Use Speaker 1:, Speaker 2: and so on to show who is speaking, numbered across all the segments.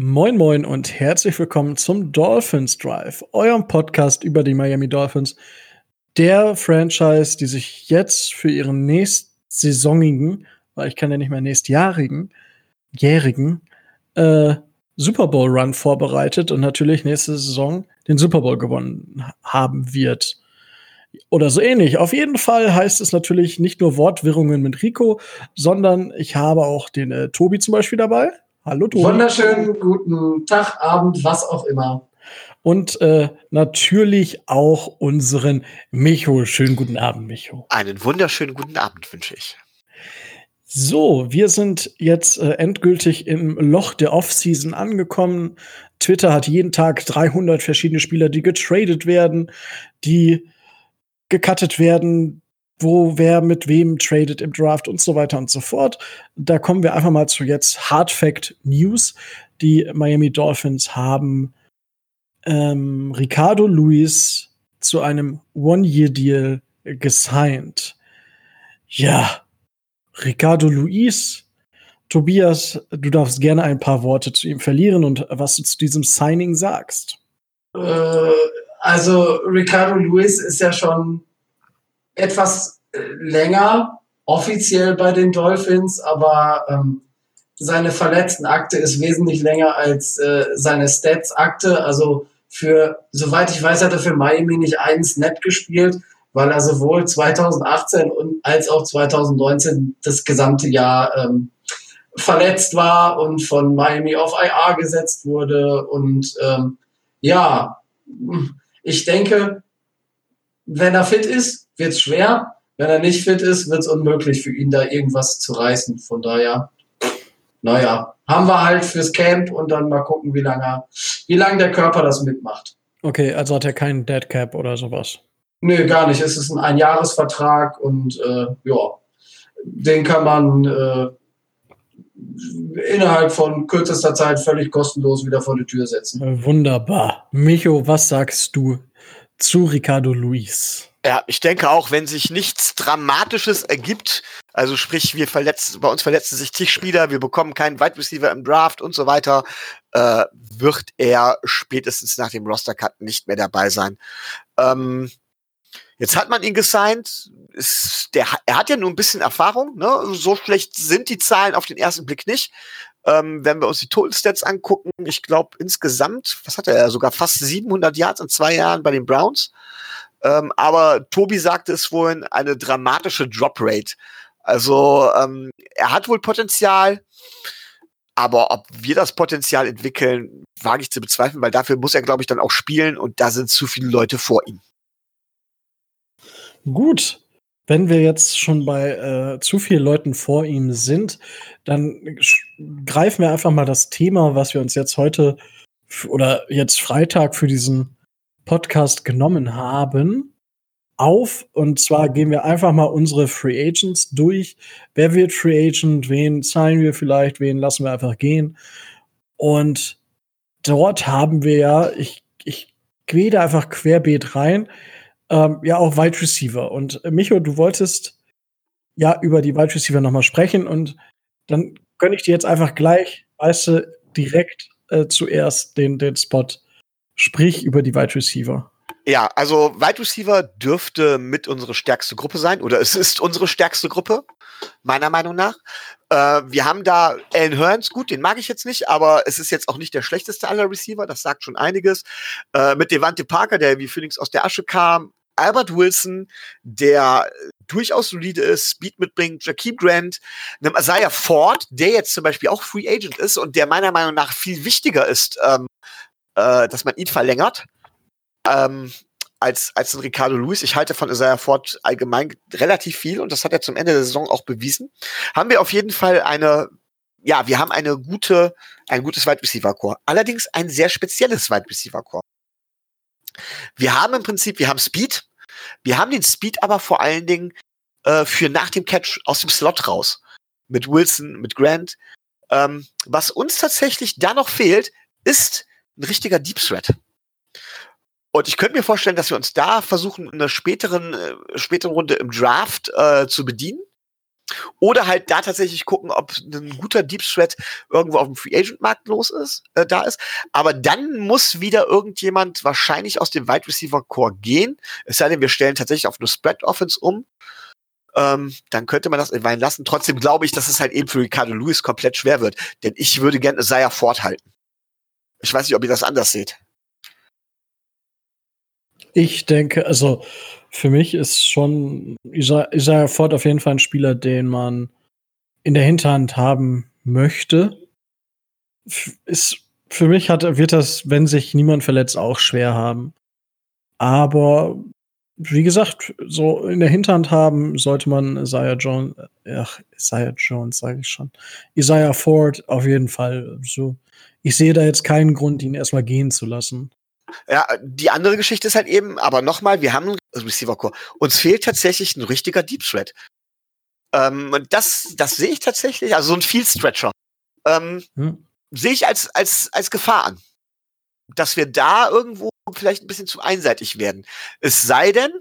Speaker 1: Moin Moin und herzlich willkommen zum Dolphins Drive, eurem Podcast über die Miami Dolphins, der Franchise, die sich jetzt für ihren nächstsaisonigen, weil ich kann ja nicht mehr nächstjährigen, jährigen äh, Super Bowl Run vorbereitet und natürlich nächste Saison den Super Bowl gewonnen haben wird. Oder so ähnlich. Auf jeden Fall heißt es natürlich nicht nur Wortwirrungen mit Rico, sondern ich habe auch den äh, Tobi zum Beispiel dabei. Hallo Tobi.
Speaker 2: Wunderschönen guten Tag, Abend, was auch immer.
Speaker 1: Und äh, natürlich auch unseren Micho. Schönen guten Abend, Micho.
Speaker 3: Einen wunderschönen guten Abend wünsche ich.
Speaker 1: So, wir sind jetzt äh, endgültig im Loch der Offseason angekommen. Twitter hat jeden Tag 300 verschiedene Spieler, die getradet werden, die gecuttet werden, wo wer mit wem tradet im Draft und so weiter und so fort. Da kommen wir einfach mal zu jetzt Hard Fact News. Die Miami Dolphins haben ähm, Ricardo Luis zu einem One-Year-Deal gesigned. Ja, Ricardo Luis. Tobias, du darfst gerne ein paar Worte zu ihm verlieren und was du zu diesem Signing sagst.
Speaker 2: Äh, also Ricardo Luis ist ja schon etwas äh, länger offiziell bei den Dolphins, aber ähm, seine verletzten Akte ist wesentlich länger als äh, seine Stats-Akte. Also für, soweit ich weiß, hat er für Miami nicht einen Snap gespielt, weil er sowohl 2018 und als auch 2019 das gesamte Jahr ähm, verletzt war und von Miami auf IR gesetzt wurde. Und ähm, ja, ich denke, wenn er fit ist, wird es schwer. Wenn er nicht fit ist, wird es unmöglich für ihn, da irgendwas zu reißen. Von daher, naja, haben wir halt fürs Camp und dann mal gucken, wie lange wie lang der Körper das mitmacht.
Speaker 1: Okay, also hat er keinen Dead Cap oder sowas?
Speaker 2: Nö, gar nicht. Es ist ein Einjahresvertrag und äh, ja, den kann man äh, innerhalb von kürzester Zeit völlig kostenlos wieder vor die Tür setzen.
Speaker 1: Wunderbar. Micho, was sagst du zu Ricardo Luis?
Speaker 3: Ja, ich denke auch, wenn sich nichts Dramatisches ergibt, also sprich, wir verletzen, bei uns verletzen sich Tischspieler, wir bekommen keinen Wide Receiver im Draft und so weiter, äh, wird er spätestens nach dem Roster-Cut nicht mehr dabei sein. Ähm, jetzt hat man ihn gesigned. Ist, der, er hat ja nur ein bisschen Erfahrung, ne? So schlecht sind die Zahlen auf den ersten Blick nicht. Ähm, wenn wir uns die Total Stats angucken, ich glaube insgesamt, was hat er? Sogar fast 700 Yards in zwei Jahren bei den Browns. Ähm, aber Tobi sagte es vorhin, eine dramatische Drop-Rate. Also ähm, er hat wohl Potenzial, aber ob wir das Potenzial entwickeln, wage ich zu bezweifeln, weil dafür muss er, glaube ich, dann auch spielen und da sind zu viele Leute vor ihm.
Speaker 1: Gut, wenn wir jetzt schon bei äh, zu vielen Leuten vor ihm sind, dann greifen wir einfach mal das Thema, was wir uns jetzt heute oder jetzt Freitag für diesen Podcast genommen haben, auf. Und zwar gehen wir einfach mal unsere Free Agents durch. Wer wird Free Agent? Wen zahlen wir vielleicht? Wen lassen wir einfach gehen? Und dort haben wir ja, ich, ich gehe da einfach querbeet rein, ähm, ja auch Wide Receiver. Und äh, Micho, du wolltest ja über die Wide Receiver nochmal sprechen und dann gönne ich dir jetzt einfach gleich, weißt du, direkt äh, zuerst den, den Spot. Sprich über die Wide Receiver.
Speaker 3: Ja, also Wide Receiver dürfte mit unsere stärkste Gruppe sein oder es ist unsere stärkste Gruppe, meiner Meinung nach. Äh, wir haben da Alan Hearns, gut, den mag ich jetzt nicht, aber es ist jetzt auch nicht der schlechteste aller Receiver, das sagt schon einiges. Äh, mit Devante Parker, der wie Phoenix aus der Asche kam, Albert Wilson, der durchaus solide ist, Speed mitbringt, Jakeem Grant, einem Isaiah Ford, der jetzt zum Beispiel auch Free Agent ist und der meiner Meinung nach viel wichtiger ist ähm, äh, dass man ihn verlängert. Ähm, als, als ein Ricardo Luis. Ich halte von Isaiah Ford allgemein relativ viel und das hat er zum Ende der Saison auch bewiesen. Haben wir auf jeden Fall eine, ja, wir haben eine gute, ein gutes Wide Receiver Core. Allerdings ein sehr spezielles Wide Receiver Core. Wir haben im Prinzip, wir haben Speed. Wir haben den Speed aber vor allen Dingen äh, für nach dem Catch aus dem Slot raus. Mit Wilson, mit Grant. Ähm, was uns tatsächlich da noch fehlt, ist ein richtiger Deep Threat. Und ich könnte mir vorstellen, dass wir uns da versuchen, in einer späteren, äh, späteren Runde im Draft äh, zu bedienen. Oder halt da tatsächlich gucken, ob ein guter Deep Threat irgendwo auf dem Free Agent Markt los ist, äh, da ist. Aber dann muss wieder irgendjemand wahrscheinlich aus dem Wide Receiver Core gehen. Es sei denn, wir stellen tatsächlich auf eine Spread Offense um. Ähm, dann könnte man das entweihen lassen. Trotzdem glaube ich, dass es halt eben für Ricardo Lewis komplett schwer wird. Denn ich würde gerne Isaiah forthalten. Ich weiß nicht, ob ihr das anders seht.
Speaker 1: Ich denke, also für mich ist schon Isaiah Ford auf jeden Fall ein Spieler, den man in der Hinterhand haben möchte. Ist, für mich hat, wird das, wenn sich niemand verletzt, auch schwer haben. Aber wie gesagt, so in der Hinterhand haben sollte man Isaiah Jones, ach, Isaiah Jones, sage ich schon. Isaiah Ford auf jeden Fall. So, ich sehe da jetzt keinen Grund, ihn erstmal gehen zu lassen.
Speaker 3: Ja, die andere Geschichte ist halt eben, aber nochmal, wir haben einen Receiver Core. Uns fehlt tatsächlich ein richtiger Deep Threat. Ähm, und das, das sehe ich tatsächlich, also so ein Field Stretcher, ähm, hm. sehe ich als, als, als Gefahr an. Dass wir da irgendwo vielleicht ein bisschen zu einseitig werden. Es sei denn,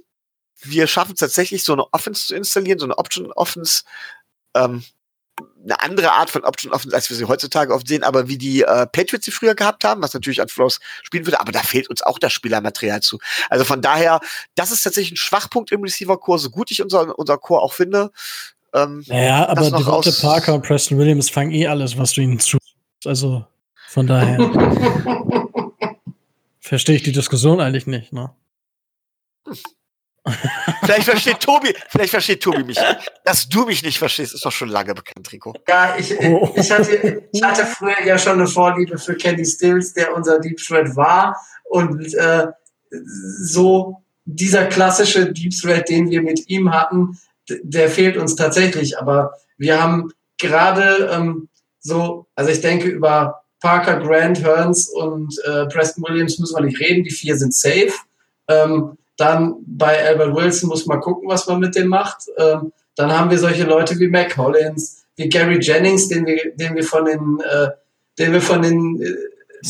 Speaker 3: wir schaffen es tatsächlich, so eine Offense zu installieren, so eine Option Offense, ähm, eine andere Art von Option Offense, als wir sie heutzutage oft sehen, aber wie die äh, Patriots sie früher gehabt haben, was natürlich an Flows spielen würde, aber da fehlt uns auch das Spielermaterial zu. Also von daher, das ist tatsächlich ein Schwachpunkt im Receiver-Core, so gut ich unser, unser Core auch finde.
Speaker 1: Ähm, naja, aber Devonta Parker und Preston Williams fangen eh alles, was du ihnen zu. Also von daher verstehe ich die Diskussion eigentlich nicht, ne?
Speaker 3: Vielleicht versteht Tobi, vielleicht versteht Tobi mich. Dass du mich nicht verstehst, ist doch schon lange bekannt, Rico.
Speaker 2: Ja, ich, ich, hatte, ich hatte früher ja schon eine Vorliebe für Kenny Stills, der unser Deep Thread war. Und äh, so dieser klassische Deep Thread, den wir mit ihm hatten, der fehlt uns tatsächlich. Aber wir haben gerade ähm, so, also ich denke über Parker, Grant, Hearns und äh, Preston Williams müssen wir nicht reden. Die vier sind safe. Ähm, dann bei Albert Wilson muss man gucken, was man mit dem macht. Ähm, dann haben wir solche Leute wie Mac Collins, wie Gary Jennings, den wir, den wir von den, äh, den wir von den, äh,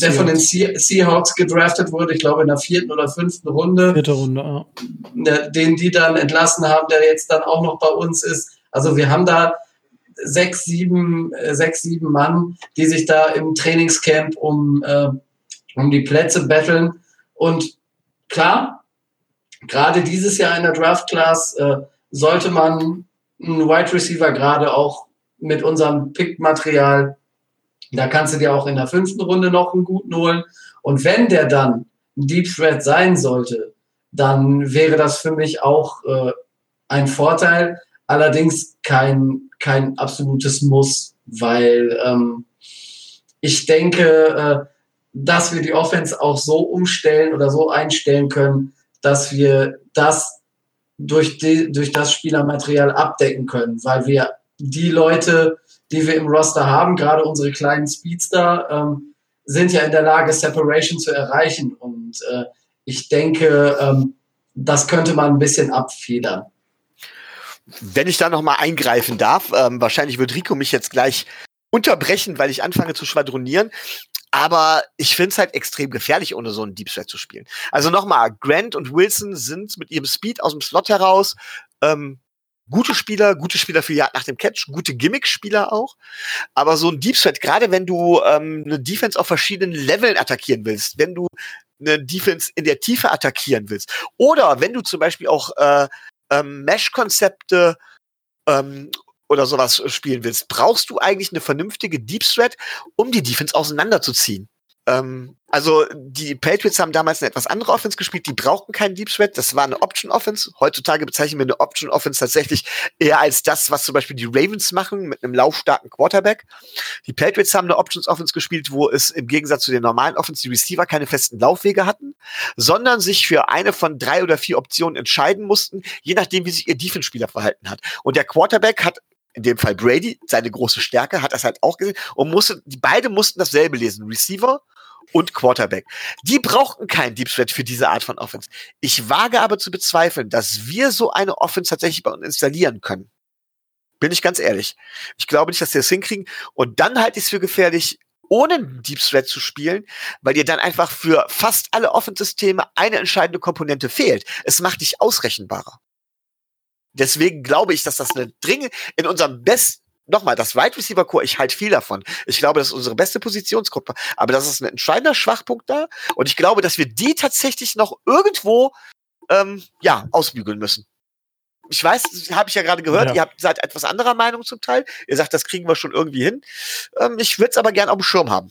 Speaker 2: der von den Seahawks gedraftet wurde, ich glaube in der vierten oder fünften Runde.
Speaker 1: Vierte Runde, ja.
Speaker 2: Ne, den die dann entlassen haben, der jetzt dann auch noch bei uns ist. Also wir haben da sechs, sieben, äh, sechs, sieben Mann, die sich da im Trainingscamp um, äh, um die Plätze betteln. Und klar, gerade dieses Jahr in der Draft Class äh, sollte man einen Wide Receiver gerade auch mit unserem Pick-Material, da kannst du dir auch in der fünften Runde noch einen guten holen. Und wenn der dann ein Deep Threat sein sollte, dann wäre das für mich auch äh, ein Vorteil, allerdings kein, kein absolutes Muss, weil ähm, ich denke, äh, dass wir die Offense auch so umstellen oder so einstellen können, dass wir das durch, die, durch das Spielermaterial abdecken können, weil wir die Leute, die wir im Roster haben, gerade unsere kleinen Speedster, ähm, sind ja in der Lage, Separation zu erreichen. Und äh, ich denke, ähm, das könnte man ein bisschen abfedern.
Speaker 3: Wenn ich da noch mal eingreifen darf, ähm, wahrscheinlich wird Rico mich jetzt gleich unterbrechen, weil ich anfange zu schwadronieren. Aber ich finde es halt extrem gefährlich, ohne so einen Deep Threat zu spielen. Also nochmal, Grant und Wilson sind mit ihrem Speed aus dem Slot heraus ähm, gute Spieler, gute Spieler für Jagd nach dem Catch, gute Gimmick-Spieler auch. Aber so ein Deep Threat, gerade wenn du ähm, eine Defense auf verschiedenen Leveln attackieren willst, wenn du eine Defense in der Tiefe attackieren willst, oder wenn du zum Beispiel auch äh, ähm, Mesh-Konzepte ähm, oder sowas spielen willst, brauchst du eigentlich eine vernünftige Deep Threat, um die Defense auseinanderzuziehen. Ähm, also die Patriots haben damals eine etwas andere Offense gespielt, die brauchten keinen Deep Threat, das war eine Option Offense. Heutzutage bezeichnen wir eine Option Offense tatsächlich eher als das, was zum Beispiel die Ravens machen mit einem laufstarken Quarterback. Die Patriots haben eine Options Offense gespielt, wo es im Gegensatz zu den normalen Offense die Receiver keine festen Laufwege hatten, sondern sich für eine von drei oder vier Optionen entscheiden mussten, je nachdem, wie sich ihr Defense-Spieler verhalten hat. Und der Quarterback hat in dem Fall Brady, seine große Stärke, hat das halt auch gesehen und musste, die beide mussten dasselbe lesen, Receiver und Quarterback. Die brauchten keinen Deep Threat für diese Art von Offense. Ich wage aber zu bezweifeln, dass wir so eine Offense tatsächlich bei uns installieren können. Bin ich ganz ehrlich. Ich glaube nicht, dass wir das hinkriegen. Und dann halte ich es für gefährlich, ohne Deep Threat zu spielen, weil dir dann einfach für fast alle Offense-Systeme eine entscheidende Komponente fehlt. Es macht dich ausrechenbarer. Deswegen glaube ich, dass das eine dringend in unserem besten nochmal, das Wide Receiver Core, ich halte viel davon. Ich glaube, das ist unsere beste Positionsgruppe. Aber das ist ein entscheidender Schwachpunkt da. Und ich glaube, dass wir die tatsächlich noch irgendwo, ähm, ja, ausbügeln müssen. Ich weiß, habe ich ja gerade gehört, ja. ihr habt seid etwas anderer Meinung zum Teil. Ihr sagt, das kriegen wir schon irgendwie hin. Ähm, ich würde es aber gern auf dem Schirm haben.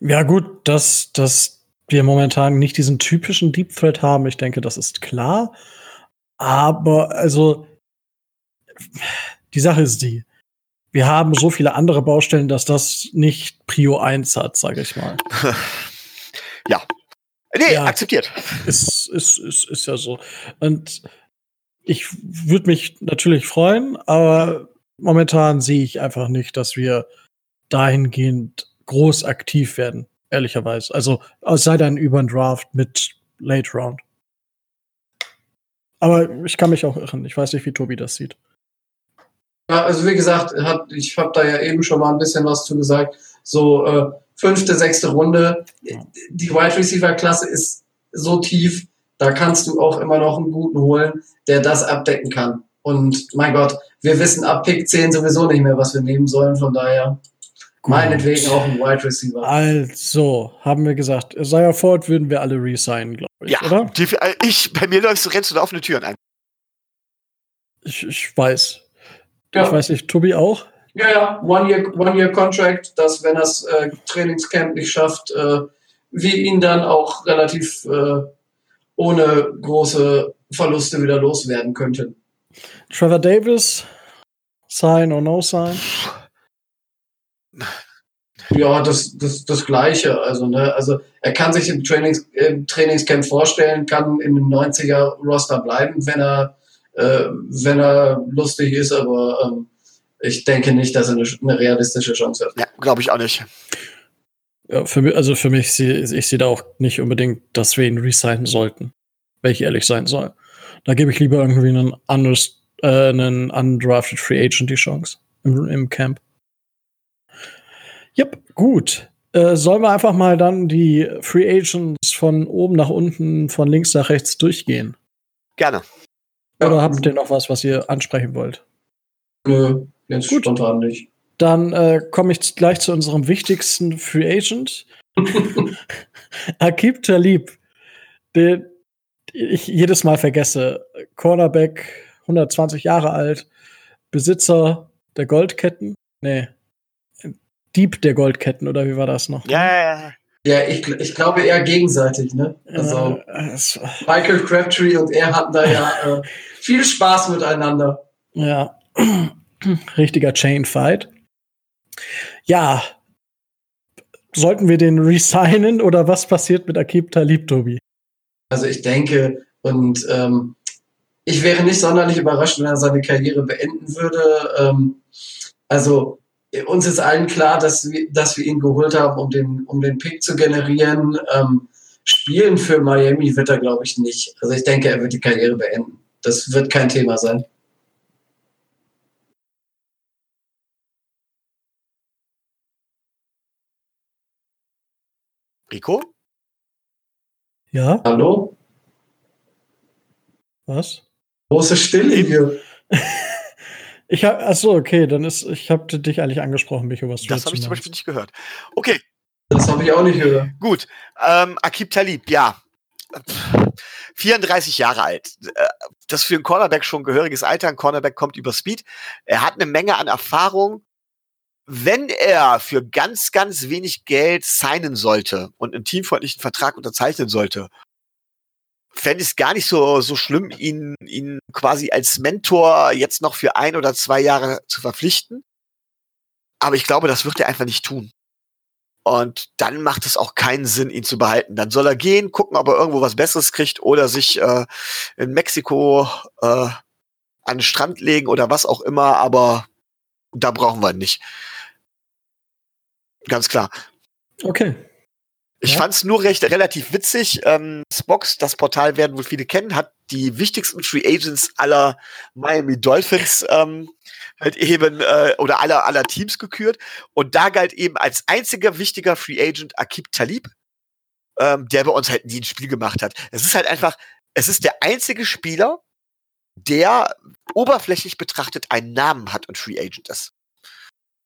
Speaker 1: Ja, gut, dass, dass wir momentan nicht diesen typischen Deep Thread haben, ich denke, das ist klar. Aber also die Sache ist die, wir haben so viele andere Baustellen, dass das nicht Prio 1 hat, sage ich mal.
Speaker 3: ja. Nee, ja, akzeptiert.
Speaker 1: Ist, ist, ist, ist ja so. Und ich würde mich natürlich freuen, aber momentan sehe ich einfach nicht, dass wir dahingehend groß aktiv werden, ehrlicherweise. Also, es sei denn über ein Draft mit Late Round. Aber ich kann mich auch irren. Ich weiß nicht, wie Tobi das sieht.
Speaker 2: Ja, also wie gesagt, hat, ich habe da ja eben schon mal ein bisschen was zu gesagt. So äh, fünfte, sechste Runde. Die Wide Receiver Klasse ist so tief, da kannst du auch immer noch einen guten holen, der das abdecken kann. Und mein Gott, wir wissen ab Pick 10 sowieso nicht mehr, was wir nehmen sollen. Von daher Gut. meinetwegen auch ein Wide Receiver.
Speaker 1: Also, haben wir gesagt, sei ja fort, würden wir alle resignen, glaube ich, ja, oder?
Speaker 3: Die, ich, bei mir läufst du, rennst du da offene Türen ein.
Speaker 1: Ich, ich weiß. Ja. Ich weiß nicht, Tobi auch?
Speaker 2: Ja, ja, One-Year-Contract, One dass wenn das äh, Trainingscamp nicht schafft, äh, wir ihn dann auch relativ äh, ohne große Verluste wieder loswerden könnten.
Speaker 1: Trevor Davis, sign or no sign?
Speaker 2: Ja, das, das, das Gleiche. Also, ne, also er kann sich im, Trainings, im Trainingscamp vorstellen, kann im 90er-Roster bleiben, wenn er, äh, wenn er lustig ist, aber ähm, ich denke nicht, dass er eine, eine realistische Chance hat.
Speaker 3: Ja, glaube ich auch nicht.
Speaker 1: Ja, für mich, also für mich, ich sehe da auch nicht unbedingt, dass wir ihn resignen sollten, wenn ich ehrlich sein soll. Da gebe ich lieber irgendwie einen, anders, äh, einen undrafted Free Agent die Chance im, im Camp. Yep, gut. Äh, sollen wir einfach mal dann die Free Agents von oben nach unten, von links nach rechts durchgehen?
Speaker 3: Gerne.
Speaker 1: Oder ja. habt ihr noch was, was ihr ansprechen wollt?
Speaker 2: Nö, jetzt Gut. spontan nicht.
Speaker 1: Dann äh, komme ich gleich zu unserem wichtigsten Free Agent. Akib Talib, den ich jedes Mal vergesse. Cornerback, 120 Jahre alt, Besitzer der Goldketten. Nee, Dieb der Goldketten, oder wie war das noch?
Speaker 3: Ja, ja, ja.
Speaker 2: Ja, ich, ich glaube eher gegenseitig, ne? Also Michael Crabtree und er hatten da ja äh, viel Spaß miteinander.
Speaker 1: Ja, richtiger Chainfight. Ja, sollten wir den resignen oder was passiert mit Akib Talib, Tobi?
Speaker 2: Also ich denke, und ähm, ich wäre nicht sonderlich überrascht, wenn er seine Karriere beenden würde. Ähm, also uns ist allen klar, dass wir, dass wir ihn geholt haben, um den, um den Pick zu generieren. Ähm, spielen für Miami wird er, glaube ich, nicht. Also ich denke, er wird die Karriere beenden. Das wird kein Thema sein.
Speaker 3: Rico?
Speaker 1: Ja?
Speaker 2: Hallo?
Speaker 1: Was?
Speaker 2: Große Stille hier.
Speaker 1: Ich habe, achso, okay, dann ist, ich habe dich eigentlich angesprochen, Micho, was
Speaker 3: du Das habe ich zum Beispiel nicht gehört. Okay.
Speaker 2: Das habe ich auch nicht gehört.
Speaker 3: Gut. Ähm, Akib Talib, ja. 34 Jahre alt. Äh, das ist für einen Cornerback schon ein gehöriges Alter. Ein Cornerback kommt über Speed. Er hat eine Menge an Erfahrung. Wenn er für ganz, ganz wenig Geld signen sollte und einen teamfreundlichen Vertrag unterzeichnen sollte, fände ich es gar nicht so, so schlimm, ihn, ihn quasi als Mentor jetzt noch für ein oder zwei Jahre zu verpflichten. Aber ich glaube, das wird er einfach nicht tun. Und dann macht es auch keinen Sinn, ihn zu behalten. Dann soll er gehen, gucken, ob er irgendwo was Besseres kriegt oder sich äh, in Mexiko äh, an den Strand legen oder was auch immer. Aber da brauchen wir ihn nicht. Ganz klar.
Speaker 1: Okay.
Speaker 3: Ich ja. fand es nur recht relativ witzig. Ähm, Spox, das Portal werden wohl viele kennen, hat die wichtigsten Free Agents aller Miami Dolphins ähm, halt eben äh, oder aller aller Teams gekürt. Und da galt eben als einziger wichtiger Free Agent Akib Talib, ähm, der bei uns halt nie ein Spiel gemacht hat. Es ist halt einfach, es ist der einzige Spieler, der oberflächlich betrachtet einen Namen hat und Free Agent ist.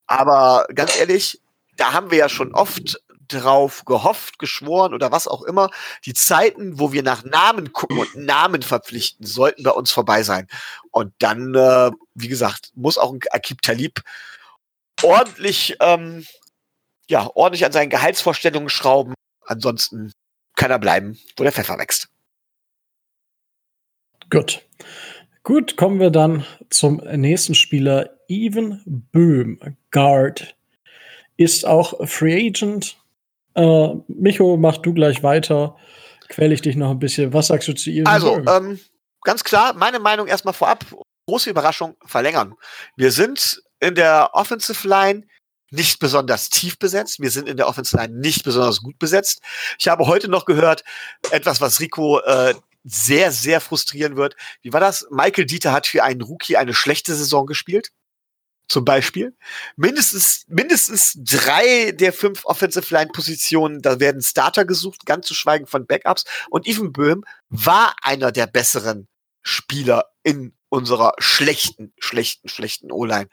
Speaker 3: Aber ganz ehrlich, da haben wir ja schon oft drauf gehofft, geschworen oder was auch immer. Die Zeiten, wo wir nach Namen gucken und Namen verpflichten, sollten bei uns vorbei sein. Und dann, äh, wie gesagt, muss auch ein Akib Talib ordentlich, ähm, ja, ordentlich an seinen Gehaltsvorstellungen schrauben. Ansonsten kann er bleiben, wo der Pfeffer wächst.
Speaker 1: Gut. Gut, kommen wir dann zum nächsten Spieler. Even Böhm, Guard, ist auch Free Agent. Äh, Micho, mach du gleich weiter. Quäle ich dich noch ein bisschen. Was sagst du zu Even
Speaker 3: Also? Ähm, ganz klar, meine Meinung erstmal vorab. Große Überraschung, verlängern. Wir sind in der Offensive Line nicht besonders tief besetzt. Wir sind in der Offensive Line nicht besonders gut besetzt. Ich habe heute noch gehört, etwas, was Rico äh, sehr, sehr frustrieren wird. Wie war das? Michael Dieter hat für einen Rookie eine schlechte Saison gespielt. Zum Beispiel. Mindestens, mindestens drei der fünf Offensive Line Positionen, da werden Starter gesucht, ganz zu schweigen von Backups. Und Even Böhm war einer der besseren Spieler in unserer schlechten, schlechten, schlechten O-Line.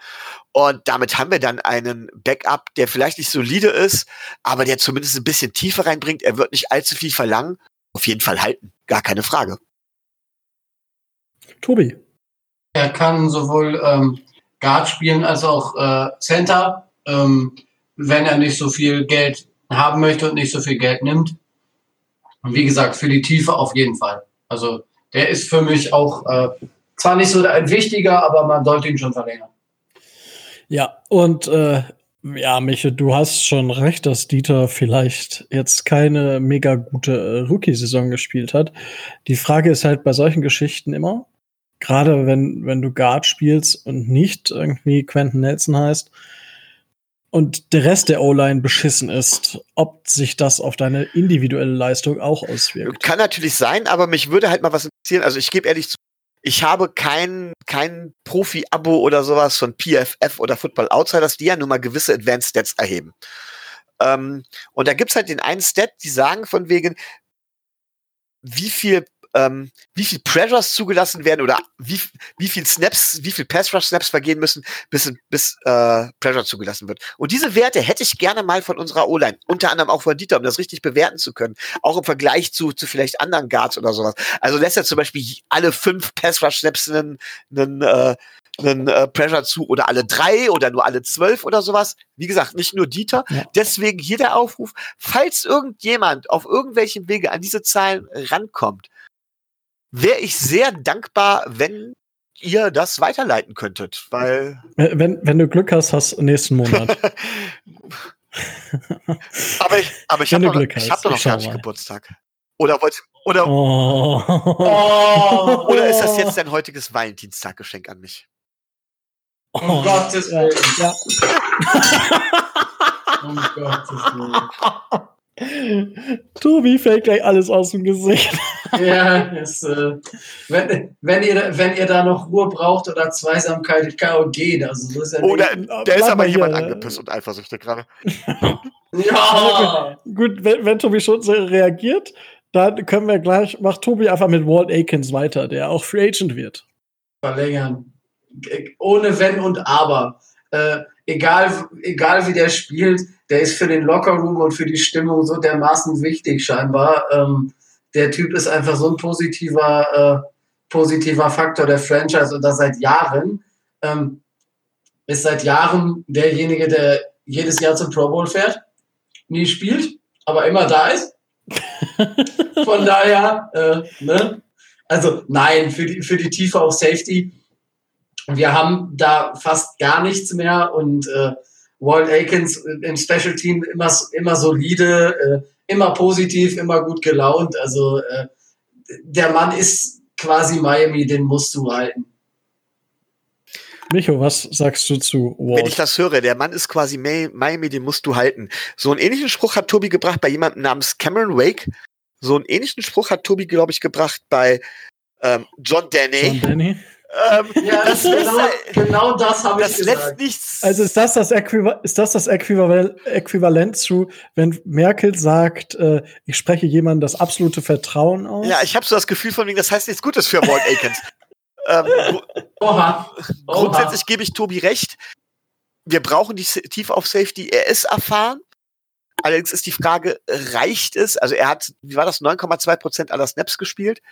Speaker 3: Und damit haben wir dann einen Backup, der vielleicht nicht solide ist, aber der zumindest ein bisschen tiefer reinbringt. Er wird nicht allzu viel verlangen. Auf jeden Fall halten. Gar keine Frage.
Speaker 1: Tobi.
Speaker 2: Er kann sowohl ähm, Guard spielen als auch äh, Center, ähm, wenn er nicht so viel Geld haben möchte und nicht so viel Geld nimmt. Und wie gesagt, für die Tiefe auf jeden Fall. Also der ist für mich auch äh, zwar nicht so ein wichtiger, aber man sollte ihn schon verlängern.
Speaker 1: Ja, und äh, ja, Miche, du hast schon recht, dass Dieter vielleicht jetzt keine mega gute äh, Rookie-Saison gespielt hat. Die Frage ist halt bei solchen Geschichten immer, gerade wenn, wenn du Guard spielst und nicht irgendwie Quentin Nelson heißt und der Rest der O-Line beschissen ist, ob sich das auf deine individuelle Leistung auch auswirkt.
Speaker 3: Kann natürlich sein, aber mich würde halt mal was interessieren. Also ich gebe ehrlich zu, ich habe kein, kein Profi-Abo oder sowas von PFF oder Football Outsiders, die ja nun mal gewisse Advanced Stats erheben. Ähm, und da gibt's halt den einen Stat, die sagen von wegen, wie viel ähm, wie viel Pressures zugelassen werden oder wie, wie viel Snaps, wie viel Pass Rush Snaps vergehen müssen, bis, bis äh, Pressure zugelassen wird. Und diese Werte hätte ich gerne mal von unserer O-Line, unter anderem auch von Dieter, um das richtig bewerten zu können. Auch im Vergleich zu, zu vielleicht anderen Guards oder sowas. Also lässt er zum Beispiel alle fünf Pass Rush Snaps einen, einen äh, einen äh, Pressure zu oder alle drei oder nur alle zwölf oder sowas. Wie gesagt, nicht nur Dieter. Ja. Deswegen hier der Aufruf, falls irgendjemand auf irgendwelchen Wege an diese Zahlen rankommt, wäre ich sehr dankbar, wenn ihr das weiterleiten könntet, weil.
Speaker 1: Wenn, wenn du Glück hast, hast du nächsten Monat.
Speaker 3: aber ich, aber ich habe doch, ich hab doch noch gar nicht Geburtstag. Oder wollt oder, oh. Oh. oder ist das jetzt dein heutiges Valentinstaggeschenk an mich?
Speaker 2: Oh, um Gottes Willen. Ja. um Gottes Willen.
Speaker 1: Tobi fällt gleich alles aus dem Gesicht.
Speaker 2: ja, ist, äh, wenn, wenn, ihr, wenn ihr da noch Ruhe braucht oder Zweisamkeit, kann auch gehen. Also, so ist ja
Speaker 3: oh, da, da ist aber jemand hier. angepisst und eifersüchtig gerade.
Speaker 1: ja! Gut, wenn, wenn Tobi schon so reagiert, dann können wir gleich, macht Tobi einfach mit Walt Akins weiter, der auch Free Agent wird.
Speaker 2: Verlängern. Ohne Wenn und Aber. Äh, egal, egal wie der spielt, der ist für den Lockerroom und für die Stimmung so dermaßen wichtig scheinbar. Ähm, der Typ ist einfach so ein positiver, äh, positiver Faktor der Franchise und das seit Jahren. Ähm, ist seit Jahren derjenige, der jedes Jahr zum Pro Bowl fährt, nie spielt, aber immer da ist. Von daher, äh, ne? Also nein, für die, für die Tiefe auf Safety. Wir haben da fast gar nichts mehr und äh, Walt Akins im Special Team immer, immer solide, äh, immer positiv, immer gut gelaunt. Also äh, der Mann ist quasi Miami, den musst du halten.
Speaker 1: Micho, was sagst du zu
Speaker 3: Walt? Wenn ich das höre, der Mann ist quasi Miami, den musst du halten. So einen ähnlichen Spruch hat Tobi gebracht bei jemandem namens Cameron Wake. So einen ähnlichen Spruch hat Tobi, glaube ich, gebracht bei ähm, John Danny. John Danny.
Speaker 2: Ähm, ja, das genau, genau das habe ich gesagt.
Speaker 1: Nichts. Also ist das das, Äquivalent, ist das, das Äquivalent, Äquivalent zu, wenn Merkel sagt, äh, ich spreche jemandem das absolute Vertrauen aus?
Speaker 3: Ja, ich habe so das Gefühl von wegen, das heißt nichts Gutes für Walt Akins. ähm, Oha. Oha. Grundsätzlich gebe ich Tobi recht. Wir brauchen die Tiefe auf Safety. Er ist erfahren. Allerdings ist die Frage, reicht es? Also er hat, wie war das, 9,2 Prozent aller Snaps gespielt.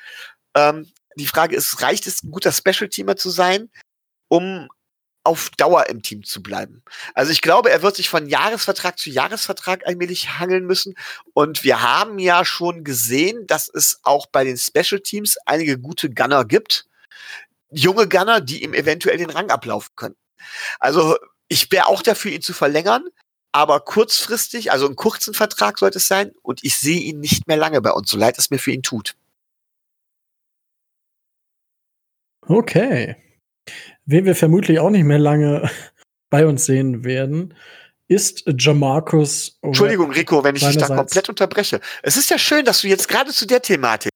Speaker 3: Ähm, die Frage ist, reicht es, ein guter Special-Teamer zu sein, um auf Dauer im Team zu bleiben. Also ich glaube, er wird sich von Jahresvertrag zu Jahresvertrag allmählich hangeln müssen. Und wir haben ja schon gesehen, dass es auch bei den Special Teams einige gute Gunner gibt. Junge Gunner, die ihm eventuell den Rang ablaufen können. Also ich wäre auch dafür, ihn zu verlängern. Aber kurzfristig, also einen kurzen Vertrag sollte es sein. Und ich sehe ihn nicht mehr lange bei uns, so leid es mir für ihn tut.
Speaker 1: Okay. Wen wir vermutlich auch nicht mehr lange bei uns sehen werden, ist Jamarcus.
Speaker 3: Entschuldigung, Rico, wenn ich dich da komplett unterbreche. Es ist ja schön, dass du jetzt gerade zu der Thematik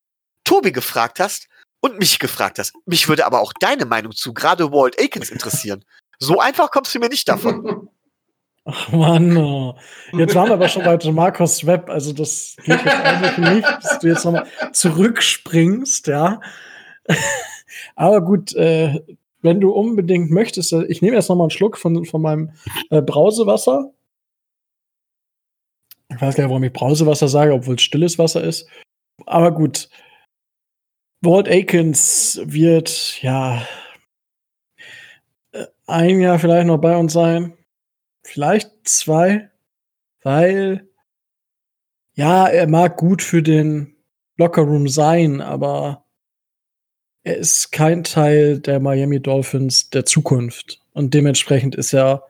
Speaker 3: Tobi gefragt hast und mich gefragt hast. Mich würde aber auch deine Meinung zu gerade Walt Akins interessieren. So einfach kommst du mir nicht davon.
Speaker 1: Ach Mann, oh. jetzt waren wir aber schon bei Jamarcus Web, also das geht jetzt eigentlich nicht, dass du jetzt nochmal zurückspringst, ja. Aber gut, äh, wenn du unbedingt möchtest, äh, ich nehme erst noch mal einen Schluck von, von meinem äh, Brausewasser. Ich weiß gar nicht, warum ich Brausewasser sage, obwohl es stilles Wasser ist. Aber gut. Walt Akins wird, ja, äh, ein Jahr vielleicht noch bei uns sein. Vielleicht zwei. Weil, ja, er mag gut für den Lockerroom sein, aber er ist kein Teil der Miami Dolphins der Zukunft. Und dementsprechend ist er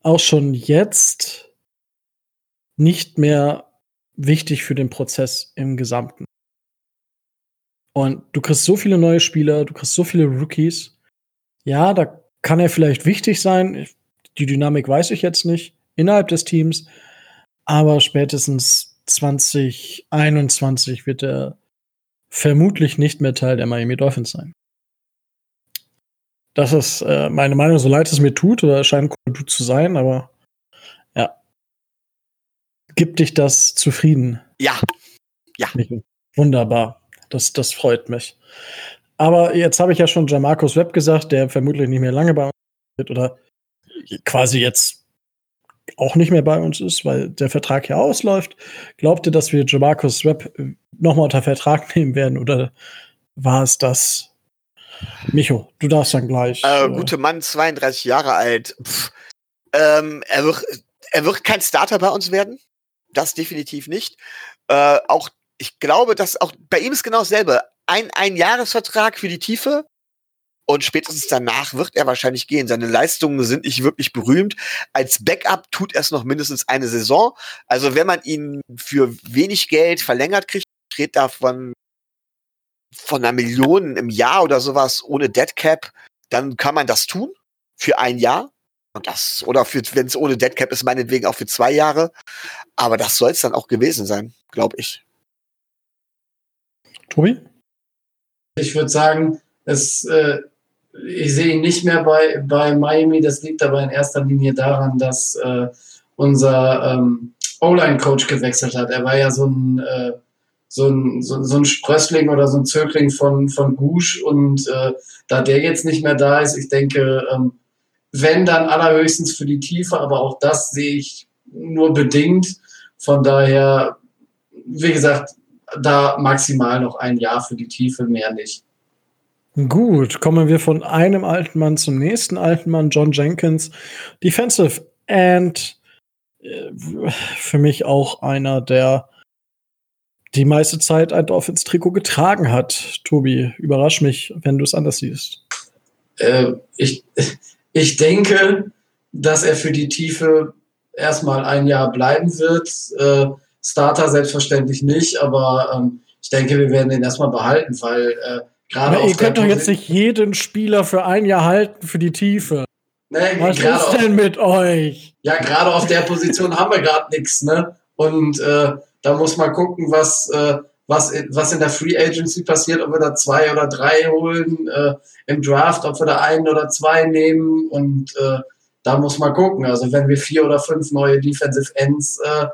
Speaker 1: auch schon jetzt nicht mehr wichtig für den Prozess im Gesamten. Und du kriegst so viele neue Spieler, du kriegst so viele Rookies. Ja, da kann er vielleicht wichtig sein. Die Dynamik weiß ich jetzt nicht innerhalb des Teams. Aber spätestens 2021 wird er vermutlich nicht mehr Teil der Miami Dolphins sein. Das ist äh, meine Meinung, so leid es mir tut, oder scheint gut zu sein, aber ja. Gibt dich das zufrieden?
Speaker 3: Ja. Ja.
Speaker 1: Wunderbar. Das, das freut mich. Aber jetzt habe ich ja schon Jamarcus Webb gesagt, der vermutlich nicht mehr lange bei uns wird oder quasi jetzt auch nicht mehr bei uns ist, weil der Vertrag ja ausläuft. Glaubt ihr, dass wir Jamarcus Webb nochmal unter Vertrag nehmen werden oder war es das? Micho, du darfst dann gleich.
Speaker 3: Äh, äh, gute Mann, 32 Jahre alt. Ähm, er, wird, er wird kein Starter bei uns werden. Das definitiv nicht. Äh, auch ich glaube, dass auch bei ihm ist genau dasselbe. Ein, ein Jahresvertrag für die Tiefe und spätestens danach wird er wahrscheinlich gehen. Seine Leistungen sind nicht wirklich berühmt. Als Backup tut er es noch mindestens eine Saison. Also wenn man ihn für wenig Geld verlängert kriegt, steht davon von einer Million im Jahr oder sowas ohne Deadcap, dann kann man das tun für ein Jahr. Und das, oder wenn es ohne Deadcap ist, meinetwegen auch für zwei Jahre. Aber das soll es dann auch gewesen sein, glaube ich.
Speaker 1: Tobi?
Speaker 2: Ich würde sagen, es äh, ich sehe ihn nicht mehr bei, bei Miami. Das liegt aber in erster Linie daran, dass äh, unser ähm, O-Line-Coach gewechselt hat. Er war ja so ein, äh, so ein, so, so, ein Sprössling oder so ein Zögling von, von Gush und äh, da der jetzt nicht mehr da ist, ich denke, ähm, wenn dann allerhöchstens für die Tiefe, aber auch das sehe ich nur bedingt. Von daher, wie gesagt, da maximal noch ein Jahr für die Tiefe, mehr nicht.
Speaker 1: Gut, kommen wir von einem alten Mann zum nächsten alten Mann, John Jenkins. Defensive End, äh, für mich auch einer, der die meiste Zeit ein Dolphins-Trikot getragen hat. Tobi, überrasch mich, wenn du es anders siehst.
Speaker 2: Äh, ich, ich denke, dass er für die Tiefe erstmal ein Jahr bleiben wird. Äh, Starter selbstverständlich nicht, aber ähm, ich denke, wir werden ihn erstmal behalten, weil äh,
Speaker 1: Gerade ihr könnt doch jetzt nicht jeden Spieler für ein Jahr halten für die Tiefe. Nee, Was ist denn mit euch?
Speaker 2: Ja, gerade auf der Position haben wir gerade nichts, ne? Und äh, da muss man gucken, was, äh, was, was in der Free Agency passiert, ob wir da zwei oder drei holen äh, im Draft, ob wir da einen oder zwei nehmen und äh, da muss man gucken. Also wenn wir vier oder fünf neue Defensive Ends äh,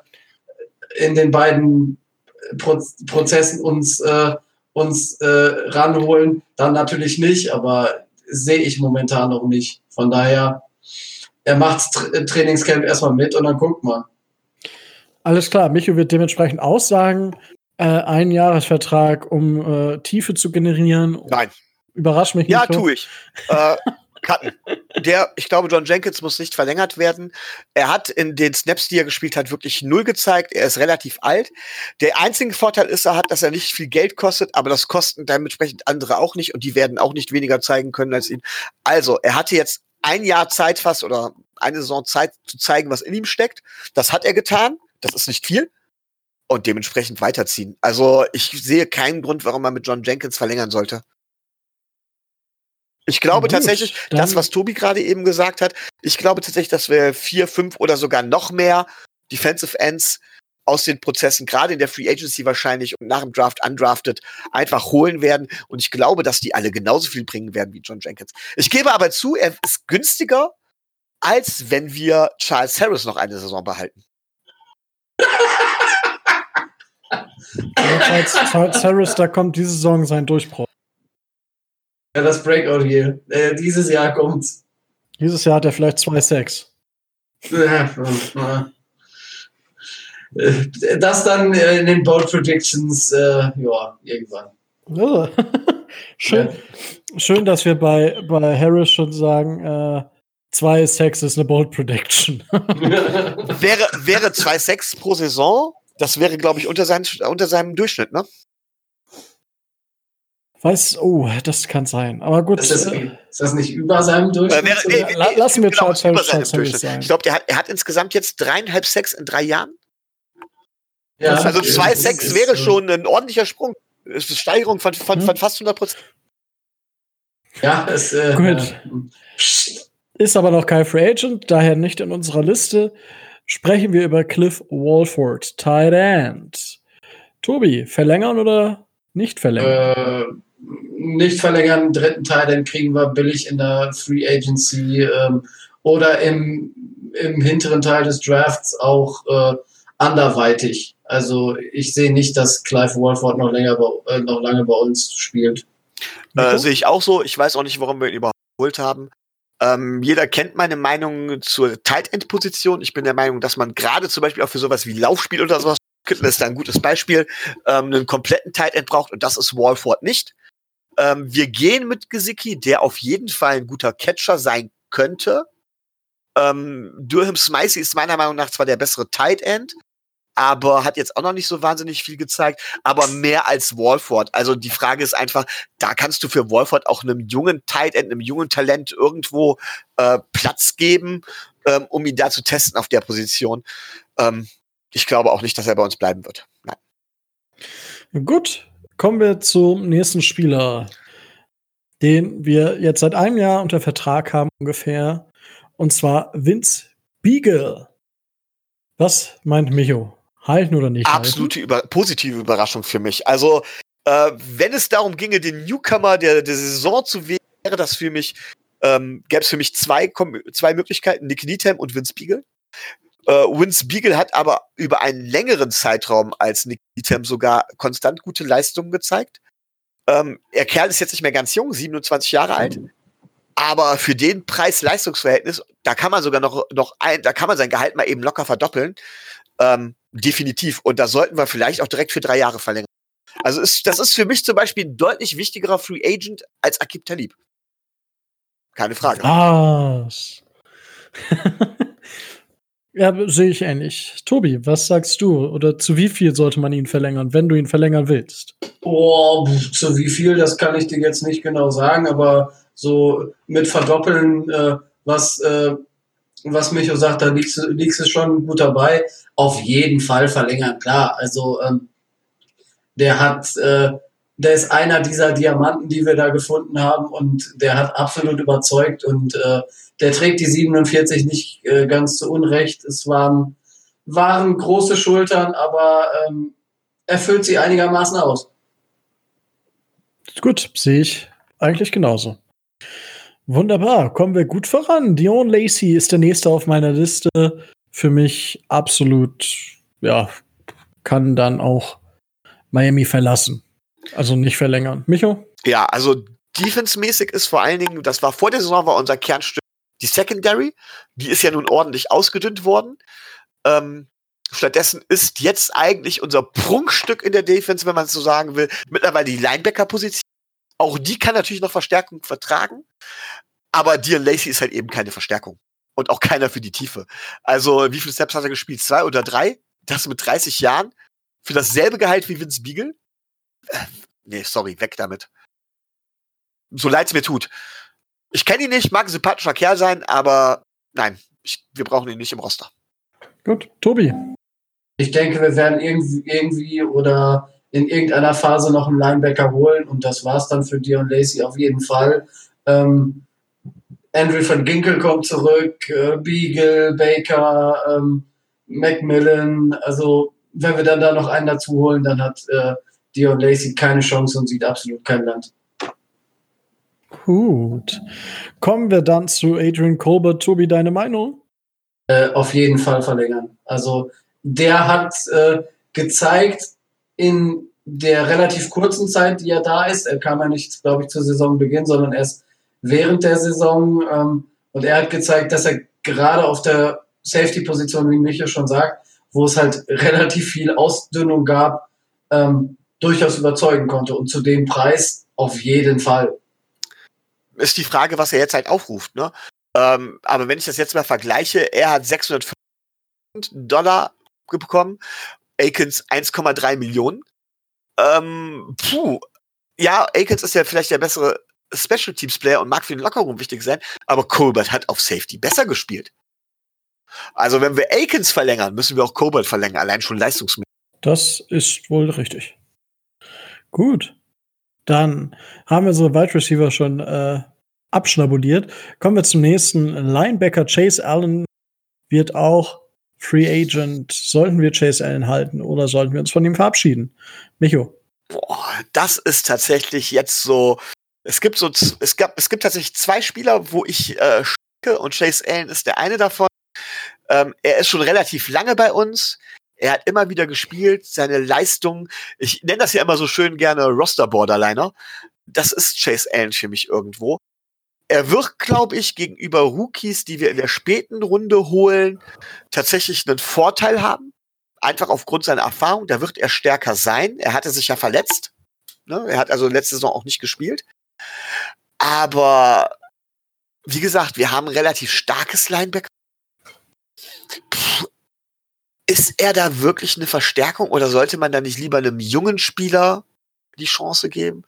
Speaker 2: in den beiden Pro Prozessen uns äh, uns äh, ranholen, dann natürlich nicht, aber sehe ich momentan noch nicht. Von daher, er macht Tra Trainingscamp erstmal mit und dann guckt mal.
Speaker 1: Alles klar, Micho wird dementsprechend aussagen, äh, ein Jahresvertrag, um äh, Tiefe zu generieren.
Speaker 3: Nein.
Speaker 1: Überrasch mich nicht.
Speaker 3: Ja, tue ich. äh, cutten. Der, ich glaube, John Jenkins muss nicht verlängert werden. Er hat in den Snaps, die er gespielt hat, wirklich null gezeigt. Er ist relativ alt. Der einzige Vorteil ist, er hat, dass er nicht viel Geld kostet, aber das kosten dementsprechend andere auch nicht und die werden auch nicht weniger zeigen können als ihn. Also, er hatte jetzt ein Jahr Zeit fast oder eine Saison Zeit zu zeigen, was in ihm steckt. Das hat er getan. Das ist nicht viel. Und dementsprechend weiterziehen. Also, ich sehe keinen Grund, warum man mit John Jenkins verlängern sollte. Ich glaube Gut, tatsächlich, das, was Tobi gerade eben gesagt hat, ich glaube tatsächlich, dass wir vier, fünf oder sogar noch mehr Defensive Ends aus den Prozessen, gerade in der Free Agency wahrscheinlich und nach dem Draft undrafted, einfach holen werden. Und ich glaube, dass die alle genauso viel bringen werden wie John Jenkins. Ich gebe aber zu, er ist günstiger, als wenn wir Charles Harris noch eine Saison behalten.
Speaker 1: Charles, Charles Harris, da kommt diese Saison sein Durchbruch.
Speaker 2: Ja, das Breakout hier. Äh, dieses Jahr kommt's.
Speaker 1: Dieses Jahr hat er vielleicht zwei Sex.
Speaker 2: Das dann äh, in den Bold Predictions, äh, ja, irgendwann.
Speaker 1: Ja. schön, ja. schön, dass wir bei, bei Harris schon sagen, äh, zwei Sex ist eine Bold Prediction.
Speaker 3: wäre, wäre zwei Sex pro Saison, das wäre, glaube ich, unter, sein, unter seinem Durchschnitt, ne?
Speaker 1: Weiß, oh, das kann sein. Aber gut.
Speaker 2: Ist das, äh, ist das nicht über seinem Durchschnitt? Äh, nee,
Speaker 1: nee, nee, Lassen wir genau, Charles Harris
Speaker 3: sein. Ich glaube, er hat, er hat insgesamt jetzt dreieinhalb Sex in drei Jahren. Ja, also zwei Sex wäre schon ein ordentlicher Sprung. Das ist eine Steigerung von, von, hm. von fast 100 Prozent.
Speaker 2: Ja, es äh,
Speaker 1: Gut. Ist aber noch kein Free Agent, daher nicht in unserer Liste. Sprechen wir über Cliff Walford, Tight End. Tobi, verlängern oder nicht verlängern?
Speaker 2: Äh, nicht verlängern, dritten Teil, den kriegen wir billig in der Free Agency ähm, oder im, im hinteren Teil des Drafts auch äh, anderweitig. Also ich sehe nicht, dass Clive Walford noch länger bei, äh, noch lange bei uns spielt.
Speaker 3: Äh, sehe ich auch so. Ich weiß auch nicht, warum wir ihn überhaupt geholt haben. Ähm, jeder kennt meine Meinung zur Tight End Position. Ich bin der Meinung, dass man gerade zum Beispiel auch für sowas wie Laufspiel oder sowas, das ist da ein gutes Beispiel, ähm, einen kompletten Tight End braucht und das ist Walford nicht. Ähm, wir gehen mit Gesicki, der auf jeden Fall ein guter Catcher sein könnte. Ähm, Durham Smicey ist meiner Meinung nach zwar der bessere Tight End, aber hat jetzt auch noch nicht so wahnsinnig viel gezeigt, aber mehr als Walford. Also die Frage ist einfach, da kannst du für Walford auch einem jungen Tight End, einem jungen Talent irgendwo äh, Platz geben, ähm, um ihn da zu testen auf der Position. Ähm, ich glaube auch nicht, dass er bei uns bleiben wird. Nein.
Speaker 1: Gut, Kommen wir zum nächsten Spieler, den wir jetzt seit einem Jahr unter Vertrag haben ungefähr. Und zwar Vince Beagle. Was meint Micho? Halten oder nicht?
Speaker 3: Absolute über positive Überraschung für mich. Also, äh, wenn es darum ginge, den Newcomer der, der Saison zu wählen, wäre das für mich, ähm, gäbe es für mich zwei, zwei Möglichkeiten, Nick Needham und Vince Beagle. Äh, Vince Beagle hat aber über einen längeren Zeitraum als Nick Needham sogar konstant gute Leistungen gezeigt. Ähm, er Kerl ist jetzt nicht mehr ganz jung, 27 Jahre alt. Aber für den Preis-Leistungs-Verhältnis, da kann man sogar noch, noch ein, da kann man sein Gehalt mal eben locker verdoppeln. Ähm, definitiv. Und da sollten wir vielleicht auch direkt für drei Jahre verlängern. Also ist, das ist für mich zum Beispiel ein deutlich wichtigerer Free Agent als Akib Talib. Keine Frage.
Speaker 1: Was? Ja, sehe ich ähnlich. Tobi, was sagst du? Oder zu wie viel sollte man ihn verlängern, wenn du ihn verlängern willst?
Speaker 2: Oh, zu wie viel, das kann ich dir jetzt nicht genau sagen, aber so mit Verdoppeln, äh, was, äh, was Micho sagt, da liegst, liegst du schon gut dabei. Auf jeden Fall verlängern, klar. Also ähm, der hat, äh, der ist einer dieser Diamanten, die wir da gefunden haben und der hat absolut überzeugt und äh, der trägt die 47 nicht äh, ganz zu Unrecht. Es waren, waren große Schultern, aber ähm, er füllt sie einigermaßen aus.
Speaker 1: Gut, sehe ich eigentlich genauso. Wunderbar, kommen wir gut voran. Dion Lacey ist der nächste auf meiner Liste. Für mich absolut, ja, kann dann auch Miami verlassen. Also nicht verlängern. Micho?
Speaker 3: Ja, also defense-mäßig ist vor allen Dingen, das war vor der Saison war unser Kernstück die Secondary. Die ist ja nun ordentlich ausgedünnt worden. Ähm, stattdessen ist jetzt eigentlich unser Prunkstück in der Defense, wenn man es so sagen will, mittlerweile die Linebacker-Position. Auch die kann natürlich noch Verstärkung vertragen. Aber Dion Lacey ist halt eben keine Verstärkung. Und auch keiner für die Tiefe. Also, wie viele Steps hat er gespielt? Zwei oder drei? Das mit 30 Jahren? Für dasselbe Gehalt wie Vince Beagle? Äh, nee, sorry, weg damit. So leid es mir tut. Ich kenne ihn nicht, mag ein sympathischer Kerl sein, aber nein, ich, wir brauchen ihn nicht im Roster.
Speaker 1: Gut, Tobi.
Speaker 2: Ich denke, wir werden irgendwie, irgendwie oder in irgendeiner Phase noch einen Linebacker holen und das war's dann für Dion Lacey auf jeden Fall. Ähm, Andrew van Ginkel kommt zurück, äh, Beagle, Baker, ähm, Macmillan. Also, wenn wir dann da noch einen dazu holen, dann hat äh, Dion Lacey keine Chance und sieht absolut kein Land.
Speaker 1: Gut. Kommen wir dann zu Adrian Colbert. Tobi, deine Meinung?
Speaker 2: Äh, auf jeden Fall verlängern. Also, der hat äh, gezeigt in der relativ kurzen Zeit, die er da ist, er kam ja nicht, glaube ich, zu Saisonbeginn, sondern erst während der Saison. Ähm, und er hat gezeigt, dass er gerade auf der Safety-Position, wie Michael schon sagt, wo es halt relativ viel Ausdünnung gab, ähm, durchaus überzeugen konnte. Und zu dem Preis auf jeden Fall.
Speaker 3: Ist die Frage, was er jetzt halt aufruft, ne? Ähm, aber wenn ich das jetzt mal vergleiche, er hat 600 Dollar bekommen, Akins 1,3 Millionen. Ähm, puh, ja, Akins ist ja vielleicht der bessere Special Teams Player und mag für den Lockerroom wichtig sein, aber Colbert hat auf Safety besser gespielt. Also wenn wir Akins verlängern, müssen wir auch Colbert verlängern, allein schon leistungsmäßig.
Speaker 1: Das ist wohl richtig. Gut. Dann haben wir so Wide Receiver schon äh, abschnabuliert. Kommen wir zum nächsten. Linebacker Chase Allen wird auch Free Agent. Sollten wir Chase Allen halten oder sollten wir uns von ihm verabschieden? Micho.
Speaker 3: Boah, das ist tatsächlich jetzt so es gibt so, es gab, es gibt tatsächlich zwei Spieler, wo ich äh, schicke und Chase Allen ist der eine davon. Ähm, er ist schon relativ lange bei uns. Er hat immer wieder gespielt, seine Leistung, ich nenne das ja immer so schön gerne Roster-Borderliner. Das ist Chase Allen für mich irgendwo. Er wird, glaube ich, gegenüber Rookies, die wir in der späten Runde holen, tatsächlich einen Vorteil haben. Einfach aufgrund seiner Erfahrung. Da wird er stärker sein. Er hatte sich ja verletzt. Ne? Er hat also letzte Saison auch nicht gespielt. Aber wie gesagt, wir haben ein relativ starkes Linebacker. Ist er da wirklich eine Verstärkung oder sollte man da nicht lieber einem jungen Spieler die Chance geben?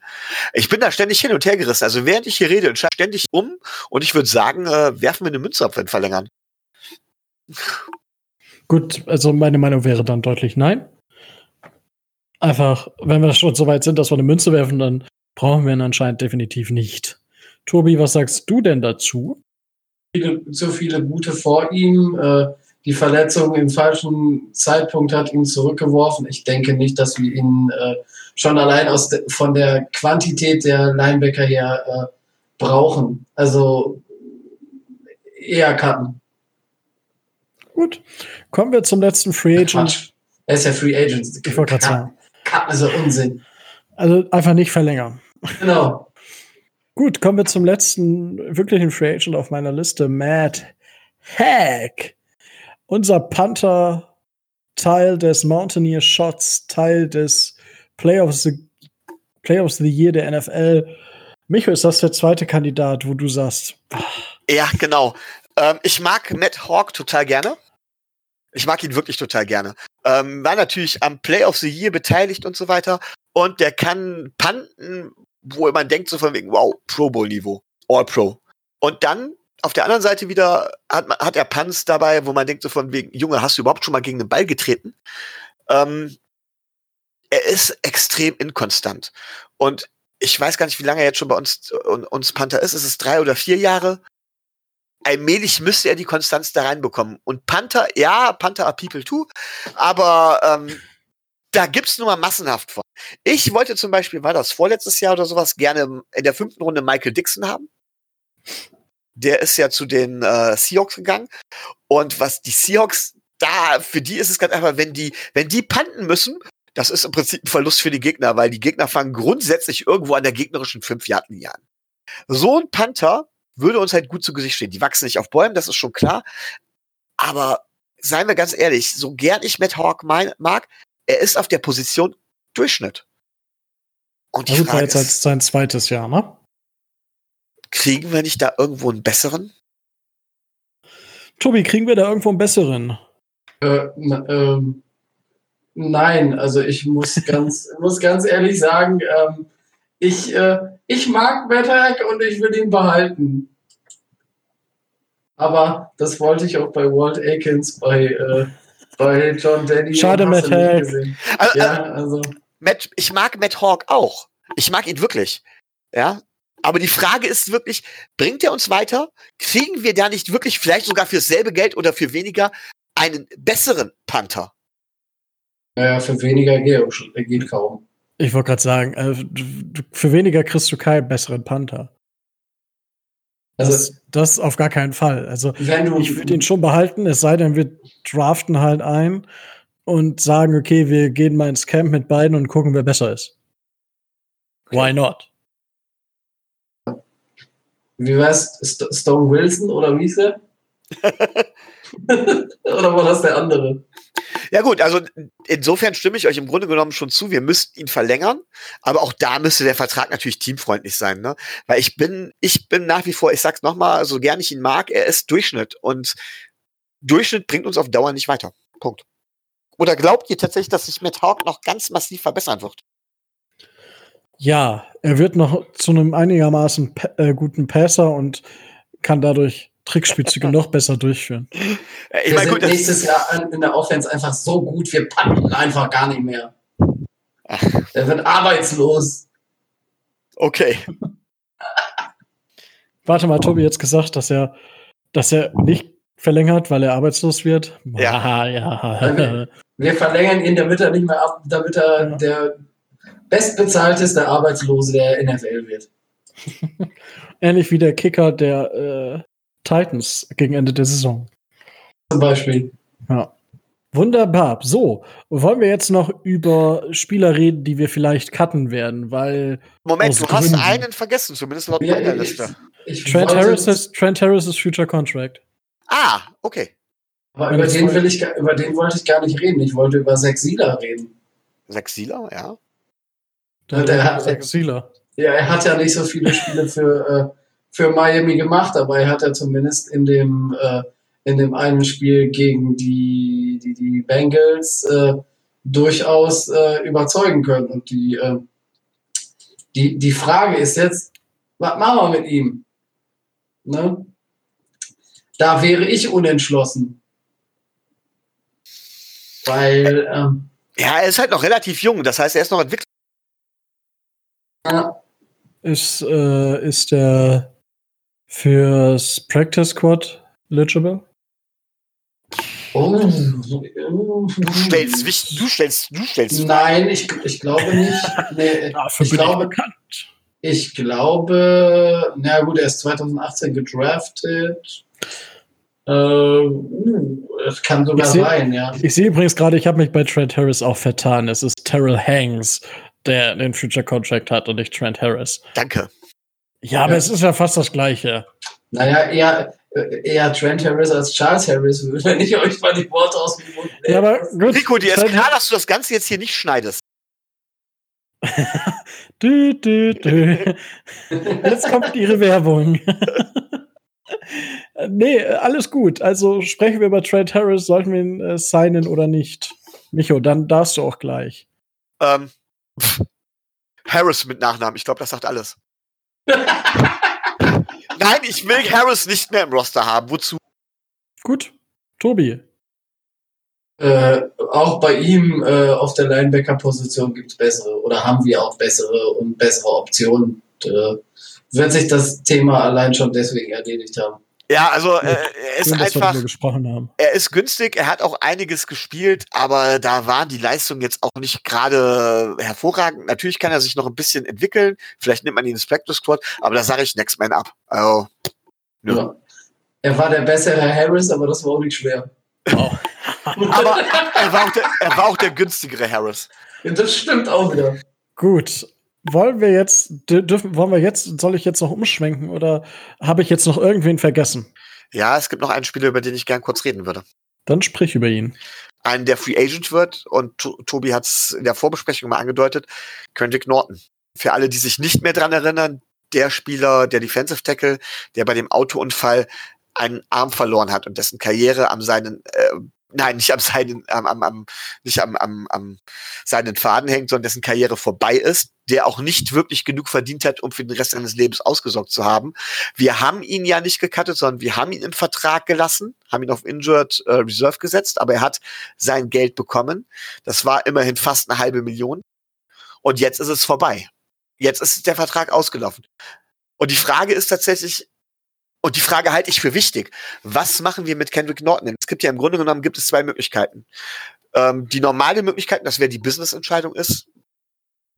Speaker 3: Ich bin da ständig hin und her gerissen. Also während ich hier rede, entscheide ständig um und ich würde sagen, äh, werfen wir eine Münze ab, wenn verlängern.
Speaker 1: Gut, also meine Meinung wäre dann deutlich nein. Einfach, wenn wir schon so weit sind, dass wir eine Münze werfen, dann brauchen wir ihn anscheinend definitiv nicht. Tobi, was sagst du denn dazu?
Speaker 2: So viele gute vor ihm. Äh, die Verletzung im falschen Zeitpunkt hat ihn zurückgeworfen. Ich denke nicht, dass wir ihn äh, schon allein aus de, von der Quantität der Linebacker her äh, brauchen. Also eher cutten.
Speaker 1: Gut. Kommen wir zum letzten Free Agent. Quatsch.
Speaker 2: Er ist ja Free Agent.
Speaker 1: Ich wollte gerade sagen.
Speaker 2: Cutten ist ja Unsinn.
Speaker 1: Also einfach nicht verlängern.
Speaker 2: Genau.
Speaker 1: Gut, kommen wir zum letzten wirklichen Free Agent auf meiner Liste. Matt Hack. Unser Panther, Teil des Mountaineer Shots, Teil des Play of the, Year der NFL. Micho, ist das der zweite Kandidat, wo du sagst?
Speaker 3: Ja, genau. Ähm, ich mag Matt Hawk total gerne. Ich mag ihn wirklich total gerne. Ähm, war natürlich am Play of the Year beteiligt und so weiter. Und der kann panten, wo man denkt so von wegen, wow, Pro Bowl Niveau, All Pro. Und dann auf der anderen Seite wieder hat, hat er Punts dabei, wo man denkt so von wegen, Junge, hast du überhaupt schon mal gegen den Ball getreten? Ähm, er ist extrem inkonstant. Und ich weiß gar nicht, wie lange er jetzt schon bei uns, uns Panther ist. Es ist drei oder vier Jahre. Allmählich müsste er die Konstanz da reinbekommen. Und Panther, ja, Panther are people too, aber ähm, da gibt's nun mal massenhaft von. Ich wollte zum Beispiel, war das vorletztes Jahr oder sowas, gerne in der fünften Runde Michael Dixon haben. Der ist ja zu den äh, Seahawks gegangen. Und was die Seahawks da, für die ist es ganz einfach, wenn die, wenn die panten müssen, das ist im Prinzip ein Verlust für die Gegner, weil die Gegner fangen grundsätzlich irgendwo an der gegnerischen 5 Yard linie an. So ein Panther würde uns halt gut zu Gesicht stehen. Die wachsen nicht auf Bäumen, das ist schon klar. Aber seien wir ganz ehrlich, so gern ich Matt Hawk mag, er ist auf der Position Durchschnitt.
Speaker 1: Und die ja, Frage jetzt ist, sein zweites Jahr, ne?
Speaker 3: Kriegen wir nicht da irgendwo einen besseren?
Speaker 1: Tobi, kriegen wir da irgendwo einen besseren?
Speaker 2: Äh, ähm, nein, also ich muss ganz, muss ganz ehrlich sagen, ähm, ich, äh, ich mag Matt und ich will ihn behalten. Aber das wollte ich auch bei Walt Akins, bei, äh, bei John Denny.
Speaker 1: Schade, Matt Hack.
Speaker 3: Also, ja, also. Matt, ich mag Matt Hawk auch. Ich mag ihn wirklich. Ja. Aber die Frage ist wirklich, bringt er uns weiter? Kriegen wir da nicht wirklich vielleicht sogar für dasselbe Geld oder für weniger einen besseren Panther?
Speaker 2: Naja, für weniger geht kaum.
Speaker 1: Ich wollte gerade sagen, äh, für weniger kriegst du keinen besseren Panther. Also, das, das auf gar keinen Fall. Also, ich würde ihn schon behalten, es sei denn, wir draften halt ein und sagen, okay, wir gehen mal ins Camp mit beiden und gucken, wer besser ist. Why not?
Speaker 2: Wie wär's? Stone Wilson oder wie ist er? oder war das der andere?
Speaker 3: Ja gut, also insofern stimme ich euch im Grunde genommen schon zu. Wir müssten ihn verlängern, aber auch da müsste der Vertrag natürlich teamfreundlich sein, ne? Weil ich bin, ich bin nach wie vor, ich sag's nochmal, so gern ich ihn mag, er ist Durchschnitt und Durchschnitt bringt uns auf Dauer nicht weiter. Punkt. Oder glaubt ihr tatsächlich, dass sich mit Hawk noch ganz massiv verbessern wird?
Speaker 1: Ja, er wird noch zu einem einigermaßen äh, guten Passer und kann dadurch Trickspielzüge noch besser durchführen.
Speaker 2: Ich wir mein, sind gut, nächstes Jahr in der Offense einfach so gut, wir packen einfach gar nicht mehr. Er wird arbeitslos.
Speaker 3: Okay.
Speaker 1: Warte mal, Tobi jetzt gesagt, dass er, dass er nicht verlängert, weil er arbeitslos wird.
Speaker 3: Ja, ja.
Speaker 2: Wir, wir verlängern ihn, damit er nicht mehr ab, damit er ja. der bestbezahlteste Arbeitslose der NFL wird.
Speaker 1: Ähnlich wie der Kicker der äh, Titans gegen Ende der Saison.
Speaker 2: Zum Beispiel.
Speaker 1: Ja. Wunderbar. So, wollen wir jetzt noch über Spieler reden, die wir vielleicht cutten werden, weil.
Speaker 3: Moment, du hast einen vergessen, zumindest laut ja, meiner Liste.
Speaker 1: Ich, ich Trent, Harris ist, Trent Harris ist Future Contract.
Speaker 3: Ah, okay.
Speaker 2: Aber über den, will ich, über den wollte ich gar nicht reden. Ich wollte über Sieler reden.
Speaker 3: Sieler, ja.
Speaker 2: Der, der hat, Sieler. Ja, er hat ja nicht so viele Spiele für. Äh, für Miami gemacht, aber er hat ja zumindest in dem, äh, in dem einen Spiel gegen die, die, die Bengals äh, durchaus äh, überzeugen können. Und die, äh, die, die Frage ist jetzt, was machen wir mit ihm? Ne? Da wäre ich unentschlossen. Weil. Ähm,
Speaker 3: ja, er ist halt noch relativ jung, das heißt, er ist noch entwickelt.
Speaker 1: Ja. Ist, äh, ist der Fürs Practice Squad eligible?
Speaker 2: Oh,
Speaker 3: du stellst, du stellst, du stellst.
Speaker 2: Nein, ich, ich glaube nicht. Nee, Dafür ich, glaube, ich, ich glaube, na gut, er ist 2018 gedraftet. Äh, uh, es kann sogar seh, sein, ja.
Speaker 1: Ich sehe übrigens gerade, ich habe mich bei Trent Harris auch vertan. Es ist Terrell Hanks, der den Future Contract hat und nicht Trent Harris.
Speaker 3: Danke.
Speaker 1: Ja, aber ja. es ist ja fast das Gleiche.
Speaker 2: Naja, eher, eher Trent Harris als Charles Harris, wenn ich euch mal die Worte aus dem Mund
Speaker 3: nehme. Ja, aber gut, Rico, dir ist klar, dass du das Ganze jetzt hier nicht schneidest.
Speaker 1: dü, dü, dü. Jetzt kommt ihre Werbung. nee, alles gut. Also sprechen wir über Trent Harris, sollten wir ihn äh, signen oder nicht? Micho, dann darfst du auch gleich.
Speaker 3: Ähm, Harris mit Nachnamen, ich glaube, das sagt alles. Nein, ich will Harris nicht mehr im Roster haben. Wozu?
Speaker 1: Gut. Tobi.
Speaker 2: Äh, auch bei ihm äh, auf der Linebacker-Position gibt es bessere oder haben wir auch bessere und bessere Optionen. Und, äh, wird sich das Thema allein schon deswegen erledigt haben.
Speaker 3: Ja, also äh, er ist Schön, einfach.
Speaker 1: Er
Speaker 3: ist günstig, er hat auch einiges gespielt, aber da waren die Leistungen jetzt auch nicht gerade hervorragend. Natürlich kann er sich noch ein bisschen entwickeln. Vielleicht nimmt man ihn ins Practice Squad, aber da sage ich Next Man ab. Also,
Speaker 2: ja. Er war der bessere Harris, aber das war auch nicht schwer.
Speaker 1: Oh.
Speaker 3: Aber er war, auch der, er war auch der günstigere Harris.
Speaker 2: Das stimmt auch wieder.
Speaker 1: Gut. Wollen wir jetzt, dürfen, wollen wir jetzt, soll ich jetzt noch umschwenken oder habe ich jetzt noch irgendwen vergessen?
Speaker 3: Ja, es gibt noch einen Spieler, über den ich gern kurz reden würde.
Speaker 1: Dann sprich über ihn.
Speaker 3: Einen, der Free Agent wird und Tobi hat es in der Vorbesprechung mal angedeutet, Kendrick Norton. Für alle, die sich nicht mehr dran erinnern, der Spieler, der Defensive Tackle, der bei dem Autounfall einen Arm verloren hat und dessen Karriere am seinen äh, nein, nicht am seinen, am, am, am, nicht am, am, am seinen Faden hängt, sondern dessen Karriere vorbei ist, der auch nicht wirklich genug verdient hat, um für den Rest seines Lebens ausgesorgt zu haben. Wir haben ihn ja nicht gecuttet, sondern wir haben ihn im Vertrag gelassen, haben ihn auf Injured äh, Reserve gesetzt, aber er hat sein Geld bekommen. Das war immerhin fast eine halbe Million. Und jetzt ist es vorbei. Jetzt ist der Vertrag ausgelaufen. Und die Frage ist tatsächlich, und die Frage halte ich für wichtig. Was machen wir mit Kendrick Norton? Es gibt ja im Grunde genommen gibt es zwei Möglichkeiten. Ähm, die normale Möglichkeit, das wäre die Business-Entscheidung ist,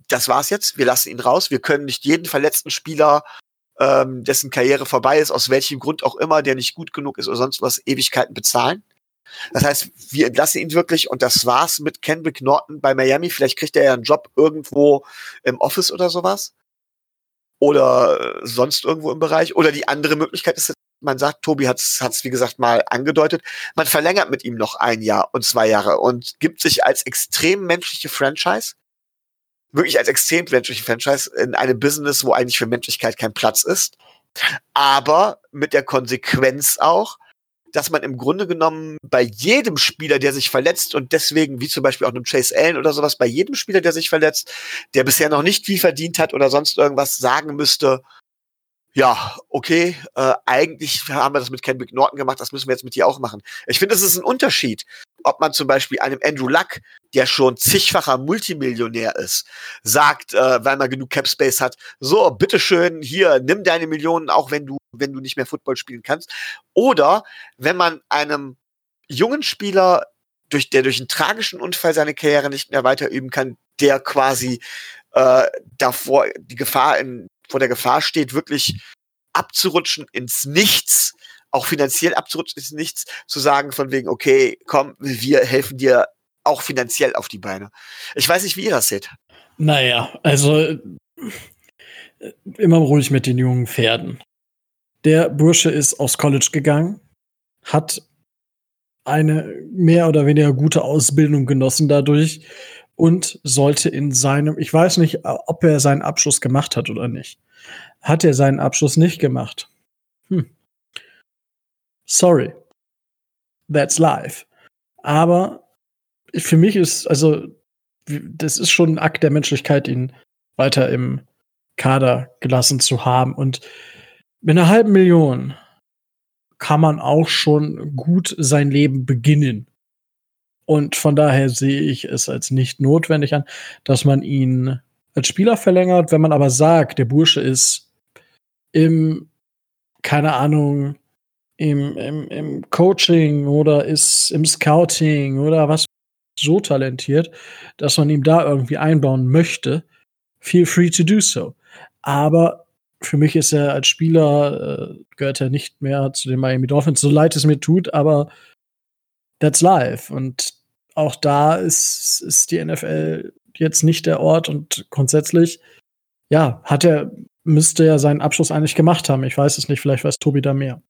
Speaker 3: das war's jetzt, wir lassen ihn raus. Wir können nicht jeden verletzten Spieler, ähm, dessen Karriere vorbei ist, aus welchem Grund auch immer, der nicht gut genug ist oder sonst was, Ewigkeiten bezahlen. Das heißt, wir entlassen ihn wirklich und das war's mit Kendrick Norton bei Miami. Vielleicht kriegt er ja einen Job irgendwo im Office oder sowas oder äh, sonst irgendwo im Bereich. Oder die andere Möglichkeit ist, man sagt, Tobi hat es, wie gesagt, mal angedeutet, man verlängert mit ihm noch ein Jahr und zwei Jahre und gibt sich als extrem menschliche Franchise, wirklich als extrem menschliche Franchise in einem Business, wo eigentlich für Menschlichkeit kein Platz ist, aber mit der Konsequenz auch, dass man im Grunde genommen bei jedem Spieler, der sich verletzt und deswegen, wie zum Beispiel auch einem Chase Allen oder sowas, bei jedem Spieler, der sich verletzt, der bisher noch nicht viel verdient hat oder sonst irgendwas sagen müsste, ja, okay, äh, eigentlich haben wir das mit Kendrick Norton gemacht, das müssen wir jetzt mit dir auch machen. Ich finde, es ist ein Unterschied, ob man zum Beispiel einem Andrew Luck, der schon zigfacher Multimillionär ist, sagt, äh, weil man genug Cap Space hat, so, bitteschön, hier, nimm deine Millionen, auch wenn du, wenn du nicht mehr Football spielen kannst. Oder wenn man einem jungen Spieler, durch, der durch einen tragischen Unfall seine Karriere nicht mehr weiterüben kann, der quasi äh, davor die Gefahr in vor der Gefahr steht, wirklich abzurutschen ins Nichts, auch finanziell abzurutschen ins Nichts, zu sagen von wegen, okay, komm, wir helfen dir auch finanziell auf die Beine. Ich weiß nicht, wie ihr das seht.
Speaker 1: Naja, also äh, immer ruhig mit den jungen Pferden. Der Bursche ist aufs College gegangen, hat eine mehr oder weniger gute Ausbildung genossen dadurch und sollte in seinem, ich weiß nicht, ob er seinen Abschluss gemacht hat oder nicht. Hat er seinen Abschluss nicht gemacht? Hm. Sorry. That's life. Aber für mich ist, also, das ist schon ein Akt der Menschlichkeit, ihn weiter im Kader gelassen zu haben. Und mit einer halben Million kann man auch schon gut sein Leben beginnen. Und von daher sehe ich es als nicht notwendig an, dass man ihn als Spieler verlängert. Wenn man aber sagt, der Bursche ist im, keine Ahnung, im, im, im Coaching oder ist im Scouting oder was so talentiert, dass man ihm da irgendwie einbauen möchte, feel free to do so. Aber für mich ist er als Spieler, äh, gehört er nicht mehr zu den Miami Dolphins, so leid es mir tut, aber that's life. Und auch da ist, ist die NFL jetzt nicht der Ort und grundsätzlich, ja, hat er, müsste er seinen Abschluss eigentlich gemacht haben. Ich weiß es nicht, vielleicht weiß Tobi da mehr.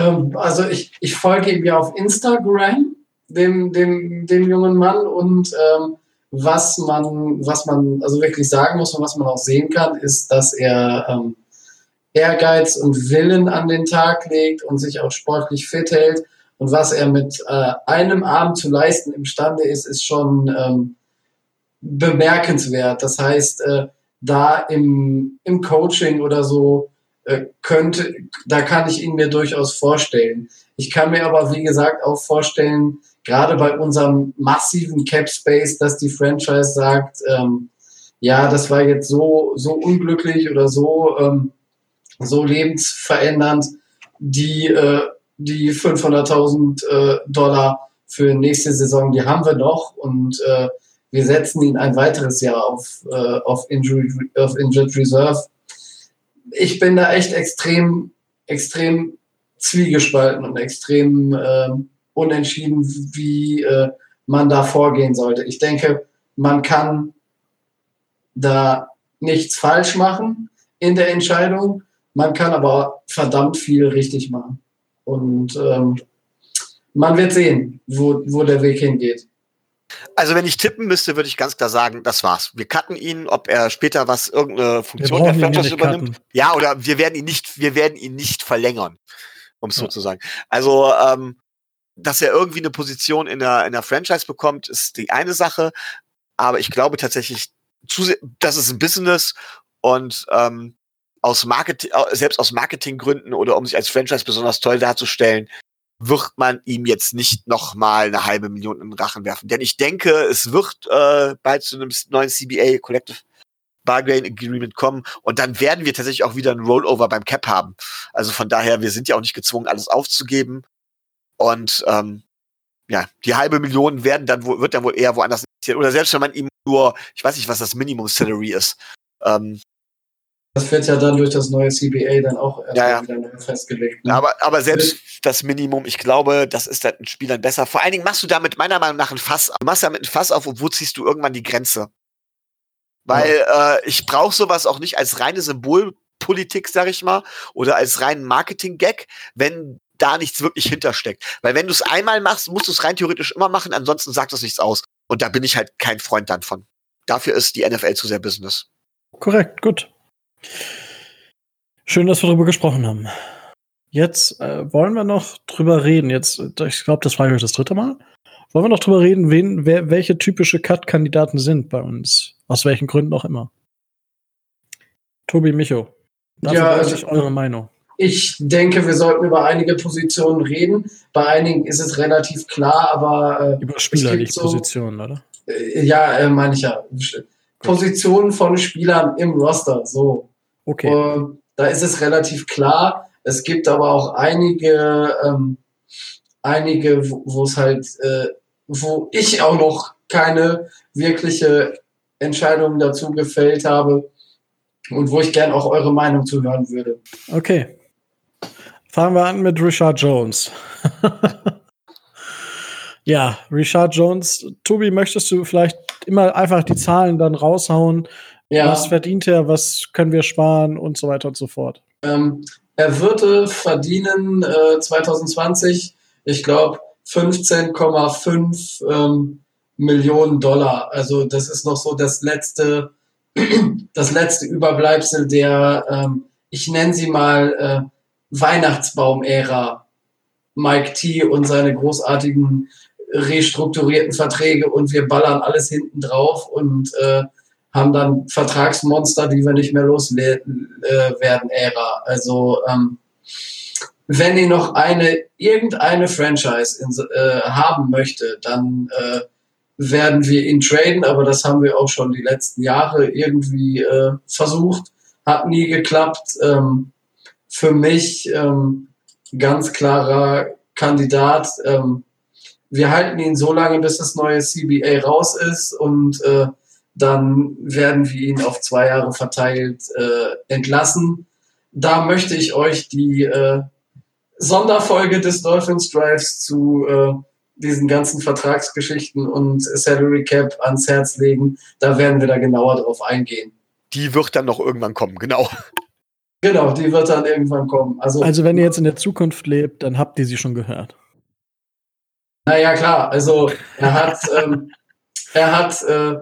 Speaker 2: Ähm, also ich, ich folge ihm ja auf Instagram, dem, dem, dem jungen Mann, und ähm, was man, was man also wirklich sagen muss und was man auch sehen kann, ist, dass er ähm, Ehrgeiz und Willen an den Tag legt und sich auch sportlich fit hält und was er mit äh, einem Abend zu leisten imstande ist, ist schon ähm, bemerkenswert. Das heißt, äh, da im, im Coaching oder so äh, könnte, da kann ich ihn mir durchaus vorstellen. Ich kann mir aber, wie gesagt, auch vorstellen, gerade bei unserem massiven Cap Space, dass die Franchise sagt, ähm, ja, das war jetzt so, so unglücklich oder so, ähm, so lebensverändernd, die äh, die 500.000 äh, Dollar für nächste Saison, die haben wir noch und äh, wir setzen ihn ein weiteres Jahr auf, äh, auf, Injury, auf Injured Reserve. Ich bin da echt extrem, extrem zwiegespalten und extrem, äh, unentschieden, wie äh, man da vorgehen sollte. Ich denke, man kann da nichts falsch machen in der Entscheidung. Man kann aber verdammt viel richtig machen. Und ähm, man wird sehen, wo, wo der Weg hingeht.
Speaker 3: Also wenn ich tippen müsste, würde ich ganz klar sagen, das war's. Wir cutten ihn, ob er später was irgendeine Funktion der Franchise übernimmt. Cutten. Ja, oder wir werden ihn nicht, wir werden ihn nicht verlängern, um es ja. so zu sagen. Also ähm, dass er irgendwie eine Position in der in der Franchise bekommt, ist die eine Sache. Aber ich glaube tatsächlich, das ist ein Business und ähm, aus Marketing, selbst aus Marketinggründen oder um sich als Franchise besonders toll darzustellen, wird man ihm jetzt nicht noch mal eine halbe Million in den Rachen werfen. Denn ich denke, es wird äh, bald zu einem neuen CBA Collective Bargain Agreement kommen und dann werden wir tatsächlich auch wieder ein Rollover beim Cap haben. Also von daher, wir sind ja auch nicht gezwungen, alles aufzugeben. Und ähm, ja, die halbe Million werden dann wohl, wird dann wohl eher woanders investiert. Oder selbst wenn man ihm nur, ich weiß nicht, was das Minimum Salary ist. Ähm,
Speaker 2: das wird ja dann durch das neue CBA dann auch
Speaker 3: ja, ja. wieder festgelegt. Ne? Aber, aber selbst das Minimum, ich glaube, das ist den Spielern besser. Vor allen Dingen machst du damit meiner Meinung nach ein Fass auf. Du machst damit ein Fass auf und wo ziehst du irgendwann die Grenze? Weil ja. äh, ich brauche sowas auch nicht als reine Symbolpolitik, sag ich mal, oder als reinen Marketing-Gag, wenn da nichts wirklich hintersteckt. Weil wenn du es einmal machst, musst du es rein theoretisch immer machen, ansonsten sagt das nichts aus. Und da bin ich halt kein Freund dann von. Dafür ist die NFL zu sehr Business.
Speaker 1: Korrekt, gut. Schön, dass wir darüber gesprochen haben. Jetzt äh, wollen wir noch drüber reden. Jetzt, ich glaube, das war ich das dritte Mal. Wollen wir noch drüber reden, wen, wer, welche typische Cut-Kandidaten sind bei uns? Aus welchen Gründen auch immer. Tobi Micho.
Speaker 2: Dafür ja, also, eure Meinung. Ich denke, wir sollten über einige Positionen reden. Bei einigen ist es relativ klar, aber.
Speaker 1: Äh, über Spieler, nicht so, Positionen, oder?
Speaker 2: Äh, ja, äh, meine ich ja. Positionen von Spielern im Roster, so.
Speaker 1: Okay.
Speaker 2: Und da ist es relativ klar. Es gibt aber auch einige, ähm, einige, wo es halt, äh, wo ich auch noch keine wirkliche Entscheidung dazu gefällt habe und wo ich gern auch eure Meinung zu hören würde.
Speaker 1: Okay. Fangen wir an mit Richard Jones. ja, Richard Jones. Tobi, möchtest du vielleicht immer einfach die Zahlen dann raushauen? Ja. Was verdient er, was können wir sparen und so weiter und so fort?
Speaker 2: Ähm, er würde verdienen äh, 2020, ich glaube, 15,5 ähm, Millionen Dollar. Also das ist noch so das letzte, das letzte Überbleibsel der, ähm, ich nenne sie mal äh, Weihnachtsbaum-Ära. Mike T und seine großartigen restrukturierten Verträge und wir ballern alles hinten drauf und äh, haben dann Vertragsmonster, die wir nicht mehr loswerden, äh, Ära. Also ähm, wenn ihr noch eine irgendeine Franchise in, äh, haben möchte, dann äh, werden wir ihn traden, aber das haben wir auch schon die letzten Jahre irgendwie äh, versucht, hat nie geklappt. Ähm, für mich ähm, ganz klarer Kandidat. Ähm, wir halten ihn so lange, bis das neue CBA raus ist und äh, dann werden wir ihn auf zwei Jahre verteilt äh, entlassen. Da möchte ich euch die äh, Sonderfolge des Dolphins Drives zu äh, diesen ganzen Vertragsgeschichten und Salary Cap ans Herz legen. Da werden wir da genauer drauf eingehen.
Speaker 3: Die wird dann noch irgendwann kommen, genau.
Speaker 2: Genau, die wird dann irgendwann kommen.
Speaker 1: Also, also wenn ihr jetzt in der Zukunft lebt, dann habt ihr sie schon gehört.
Speaker 2: Naja, klar. Also er hat, ähm, er hat äh,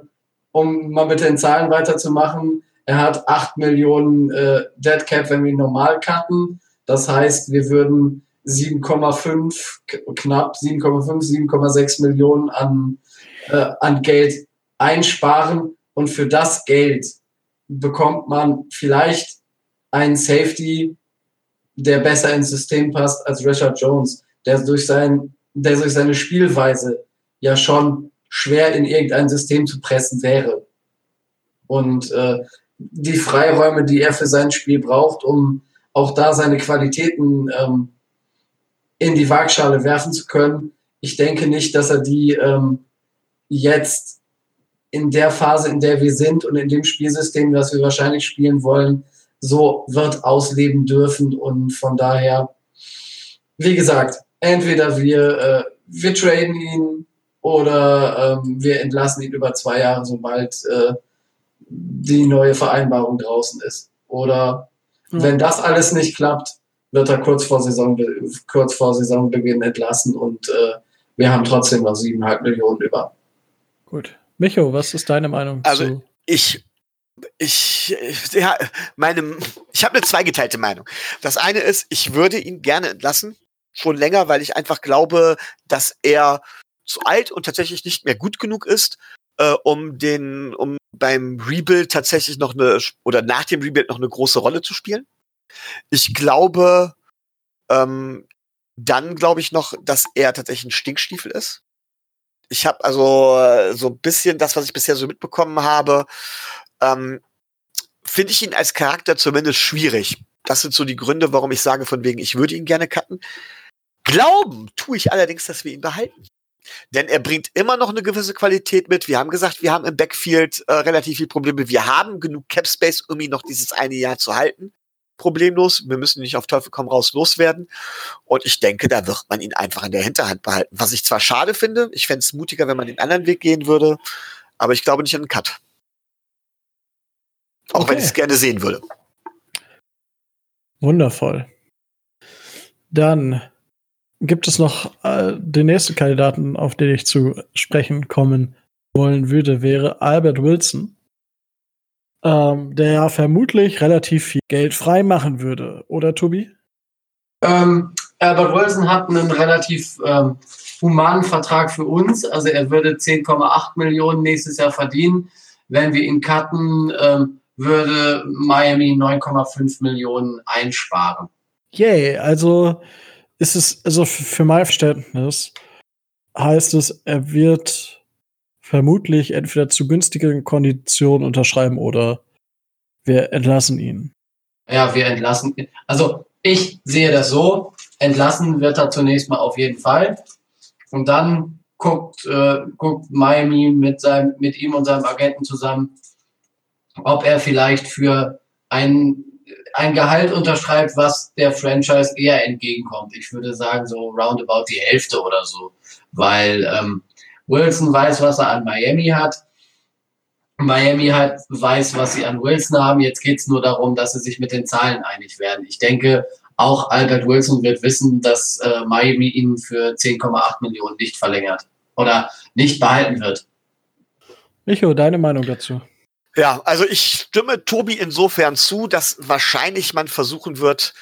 Speaker 2: um mal mit den Zahlen weiterzumachen, er hat 8 Millionen äh, Dead Cap, wenn wir ihn normal cutten. Das heißt, wir würden 7,5, knapp 7,5, 7,6 Millionen an, äh, an Geld einsparen. Und für das Geld bekommt man vielleicht einen Safety, der besser ins System passt als Richard Jones, der durch, sein, der durch seine Spielweise ja schon schwer in irgendein System zu pressen wäre. Und äh, die Freiräume, die er für sein Spiel braucht, um auch da seine Qualitäten ähm, in die Waagschale werfen zu können, ich denke nicht, dass er die ähm, jetzt in der Phase, in der wir sind und in dem Spielsystem, das wir wahrscheinlich spielen wollen, so wird ausleben dürfen. Und von daher, wie gesagt, entweder wir, äh, wir traden ihn oder ähm, wir entlassen ihn über zwei Jahre, sobald äh, die neue Vereinbarung draußen ist. Oder ja. wenn das alles nicht klappt, wird er kurz vor, Saison, kurz vor Saisonbeginn entlassen und äh, wir haben trotzdem noch siebeneinhalb Millionen über.
Speaker 1: Gut. Micho, was ist deine Meinung
Speaker 3: also, zu? Ich ich, ja, meine, ich habe eine zweigeteilte Meinung. Das eine ist, ich würde ihn gerne entlassen, schon länger, weil ich einfach glaube, dass er zu alt und tatsächlich nicht mehr gut genug ist, äh, um den, um beim Rebuild tatsächlich noch eine oder nach dem Rebuild noch eine große Rolle zu spielen. Ich glaube, ähm, dann glaube ich noch, dass er tatsächlich ein Stinkstiefel ist. Ich habe also äh, so ein bisschen das, was ich bisher so mitbekommen habe, ähm, finde ich ihn als Charakter zumindest schwierig. Das sind so die Gründe, warum ich sage, von wegen, ich würde ihn gerne cutten. Glauben tue ich allerdings, dass wir ihn behalten. Denn er bringt immer noch eine gewisse Qualität mit. Wir haben gesagt, wir haben im Backfield äh, relativ viel Probleme. Wir haben genug Cap Space, um ihn noch dieses eine Jahr zu halten problemlos. Wir müssen nicht auf Teufel komm raus loswerden. Und ich denke, da wird man ihn einfach in der Hinterhand behalten. Was ich zwar schade finde, ich fände es mutiger, wenn man den anderen Weg gehen würde, aber ich glaube nicht an einen Cut. Auch okay. wenn ich es gerne sehen würde.
Speaker 1: Wundervoll. Dann gibt es noch äh, den nächsten Kandidaten, auf den ich zu sprechen kommen wollen würde, wäre Albert Wilson ähm, der ja vermutlich relativ viel Geld frei machen würde, oder Tobi?
Speaker 2: Ähm, Albert Wilson hat einen relativ ähm, humanen Vertrag für uns. Also er würde 10,8 Millionen nächstes Jahr verdienen. Wenn wir ihn cutten, ähm, würde Miami 9,5 Millionen einsparen.
Speaker 1: Yay, also ist es, also für mein Verständnis heißt es, er wird vermutlich entweder zu günstigeren Konditionen unterschreiben oder wir entlassen ihn.
Speaker 2: Ja, wir entlassen ihn. Also ich sehe das so, entlassen wird er zunächst mal auf jeden Fall. Und dann guckt, äh, guckt Miami mit, seinem, mit ihm und seinem Agenten zusammen, ob er vielleicht für ein, ein Gehalt unterschreibt, was der Franchise eher entgegenkommt. Ich würde sagen, so roundabout die Hälfte oder so. Weil ähm, Wilson weiß, was er an Miami hat. Miami hat, weiß, was sie an Wilson haben. Jetzt geht es nur darum, dass sie sich mit den Zahlen einig werden. Ich denke, auch Albert Wilson wird wissen, dass äh, Miami ihn für 10,8 Millionen nicht verlängert oder nicht behalten wird.
Speaker 1: Micho, deine Meinung dazu?
Speaker 3: Ja, also ich stimme Tobi insofern zu, dass wahrscheinlich man versuchen wird,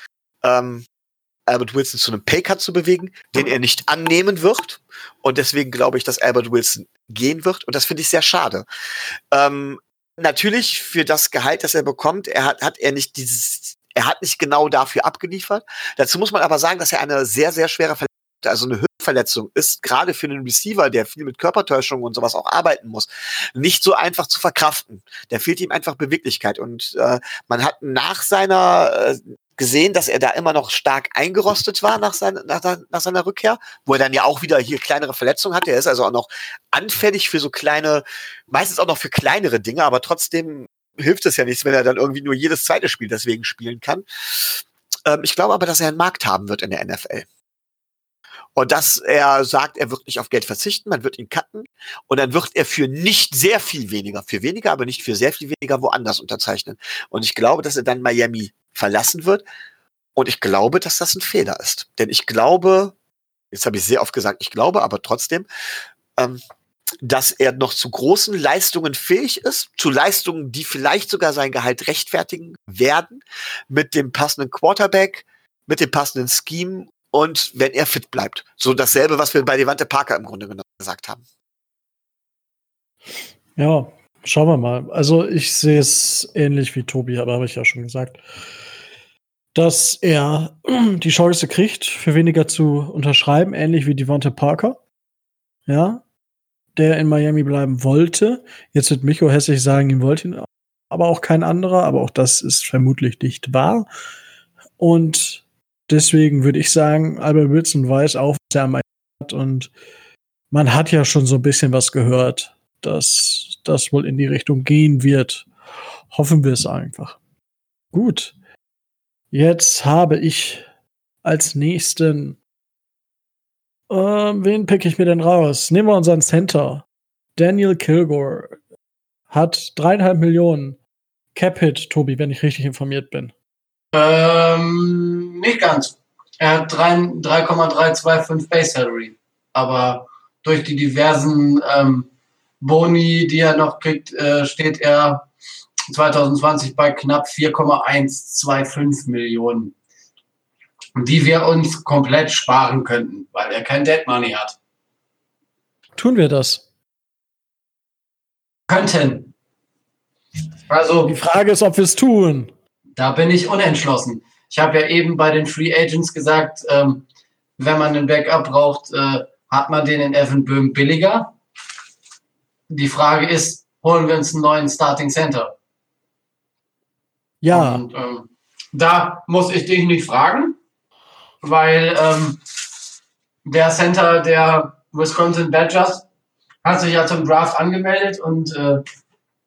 Speaker 3: ähm, Albert Wilson zu einem Paycut zu bewegen, den er nicht annehmen wird. Und deswegen glaube ich, dass Albert Wilson gehen wird. Und das finde ich sehr schade. Ähm, natürlich für das Gehalt, das er bekommt, er hat, hat er nicht dieses, er hat nicht genau dafür abgeliefert. Dazu muss man aber sagen, dass er eine sehr, sehr schwere Verletzung, also eine Hüftverletzung ist, gerade für einen Receiver, der viel mit Körpertäuschung und sowas auch arbeiten muss, nicht so einfach zu verkraften. Da fehlt ihm einfach Beweglichkeit. Und äh, man hat nach seiner äh, gesehen, dass er da immer noch stark eingerostet war nach, sein, nach, nach seiner Rückkehr, wo er dann ja auch wieder hier kleinere Verletzungen hatte. Er ist also auch noch anfällig für so kleine, meistens auch noch für kleinere Dinge, aber trotzdem hilft es ja nichts, wenn er dann irgendwie nur jedes zweite Spiel deswegen spielen kann. Ähm, ich glaube aber, dass er einen Markt haben wird in der NFL. Und dass er sagt, er wird nicht auf Geld verzichten, man wird ihn cutten und dann wird er für nicht sehr viel weniger, für weniger, aber nicht für sehr viel weniger woanders unterzeichnen. Und ich glaube, dass er dann Miami verlassen wird. Und ich glaube, dass das ein Fehler ist. Denn ich glaube, jetzt habe ich sehr oft gesagt, ich glaube aber trotzdem, ähm, dass er noch zu großen Leistungen fähig ist, zu Leistungen, die vielleicht sogar sein Gehalt rechtfertigen werden, mit dem passenden Quarterback, mit dem passenden Scheme und wenn er fit bleibt. So dasselbe, was wir bei Devante Parker im Grunde genommen gesagt haben.
Speaker 1: Ja, schauen wir mal. Also ich sehe es ähnlich wie Tobi, aber habe ich ja schon gesagt dass er die Chance kriegt, für weniger zu unterschreiben, ähnlich wie Devonta Parker. Ja, der in Miami bleiben wollte. Jetzt wird Micho hässlich sagen, ihn wollte ihn aber auch kein anderer, aber auch das ist vermutlich nicht wahr. Und deswegen würde ich sagen, Albert Wilson weiß auch, was er am Miami hat und man hat ja schon so ein bisschen was gehört, dass das wohl in die Richtung gehen wird. Hoffen wir es einfach. Gut. Jetzt habe ich als nächsten Ähm, wen pick ich mir denn raus? Nehmen wir unseren Center. Daniel Kilgore hat dreieinhalb Millionen. Cap-Hit, Tobi, wenn ich richtig informiert bin.
Speaker 2: Ähm, nicht ganz. Er hat 3,325 Base Salary. Aber durch die diversen ähm, Boni, die er noch kriegt, äh, steht er 2020 bei knapp 4,125 Millionen, die wir uns komplett sparen könnten, weil er kein Dead Money hat.
Speaker 1: Tun wir das?
Speaker 2: Könnten. Also
Speaker 1: die Frage ist, ob wir es tun.
Speaker 2: Da bin ich unentschlossen. Ich habe ja eben bei den Free Agents gesagt, ähm, wenn man einen Backup braucht, äh, hat man den in Evan Böhm billiger. Die Frage ist, holen wir uns einen neuen Starting Center?
Speaker 1: Ja.
Speaker 2: Und, ähm, da muss ich dich nicht fragen, weil ähm, der Center der Wisconsin Badgers hat sich ja zum Draft angemeldet und äh,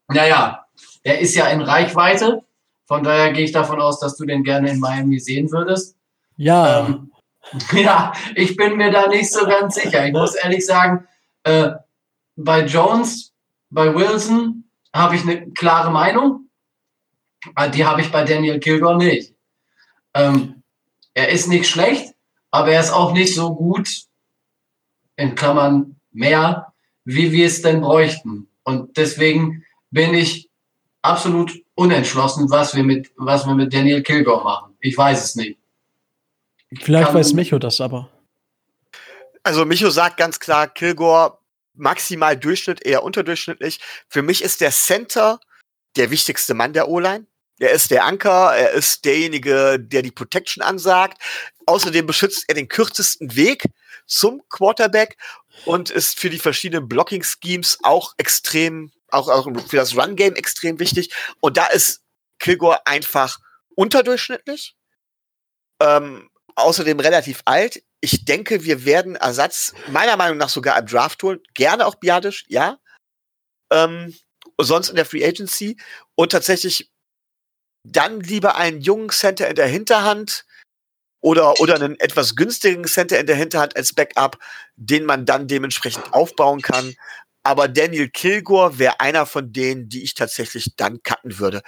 Speaker 2: naja, der ist ja in Reichweite. Von daher gehe ich davon aus, dass du den gerne in Miami sehen würdest.
Speaker 1: Ja.
Speaker 2: Ähm, ja, ich bin mir da nicht so ganz sicher. Ich muss ehrlich sagen, äh, bei Jones, bei Wilson habe ich eine klare Meinung. Ah, die habe ich bei Daniel Kilgore nicht. Ähm, er ist nicht schlecht, aber er ist auch nicht so gut, in Klammern mehr, wie wir es denn bräuchten. Und deswegen bin ich absolut unentschlossen, was wir mit, was wir mit Daniel Kilgore machen. Ich weiß es nicht.
Speaker 1: Vielleicht Kann, weiß Micho das aber.
Speaker 3: Also Micho sagt ganz klar, Kilgore maximal Durchschnitt, eher unterdurchschnittlich. Für mich ist der Center der wichtigste Mann der O-Line. Er ist der Anker, er ist derjenige, der die Protection ansagt. Außerdem beschützt er den kürzesten Weg zum Quarterback und ist für die verschiedenen Blocking-Schemes auch extrem, auch, auch für das Run-Game extrem wichtig. Und da ist Kilgore einfach unterdurchschnittlich. Ähm, außerdem relativ alt. Ich denke, wir werden Ersatz, meiner Meinung nach sogar im Draft holen. Gerne auch Biadisch, ja. Ähm, sonst in der Free Agency. Und tatsächlich dann lieber einen jungen Center in der Hinterhand oder, oder einen etwas günstigen Center in der Hinterhand als Backup, den man dann dementsprechend aufbauen kann. Aber Daniel Kilgore wäre einer von denen, die ich tatsächlich dann cutten würde.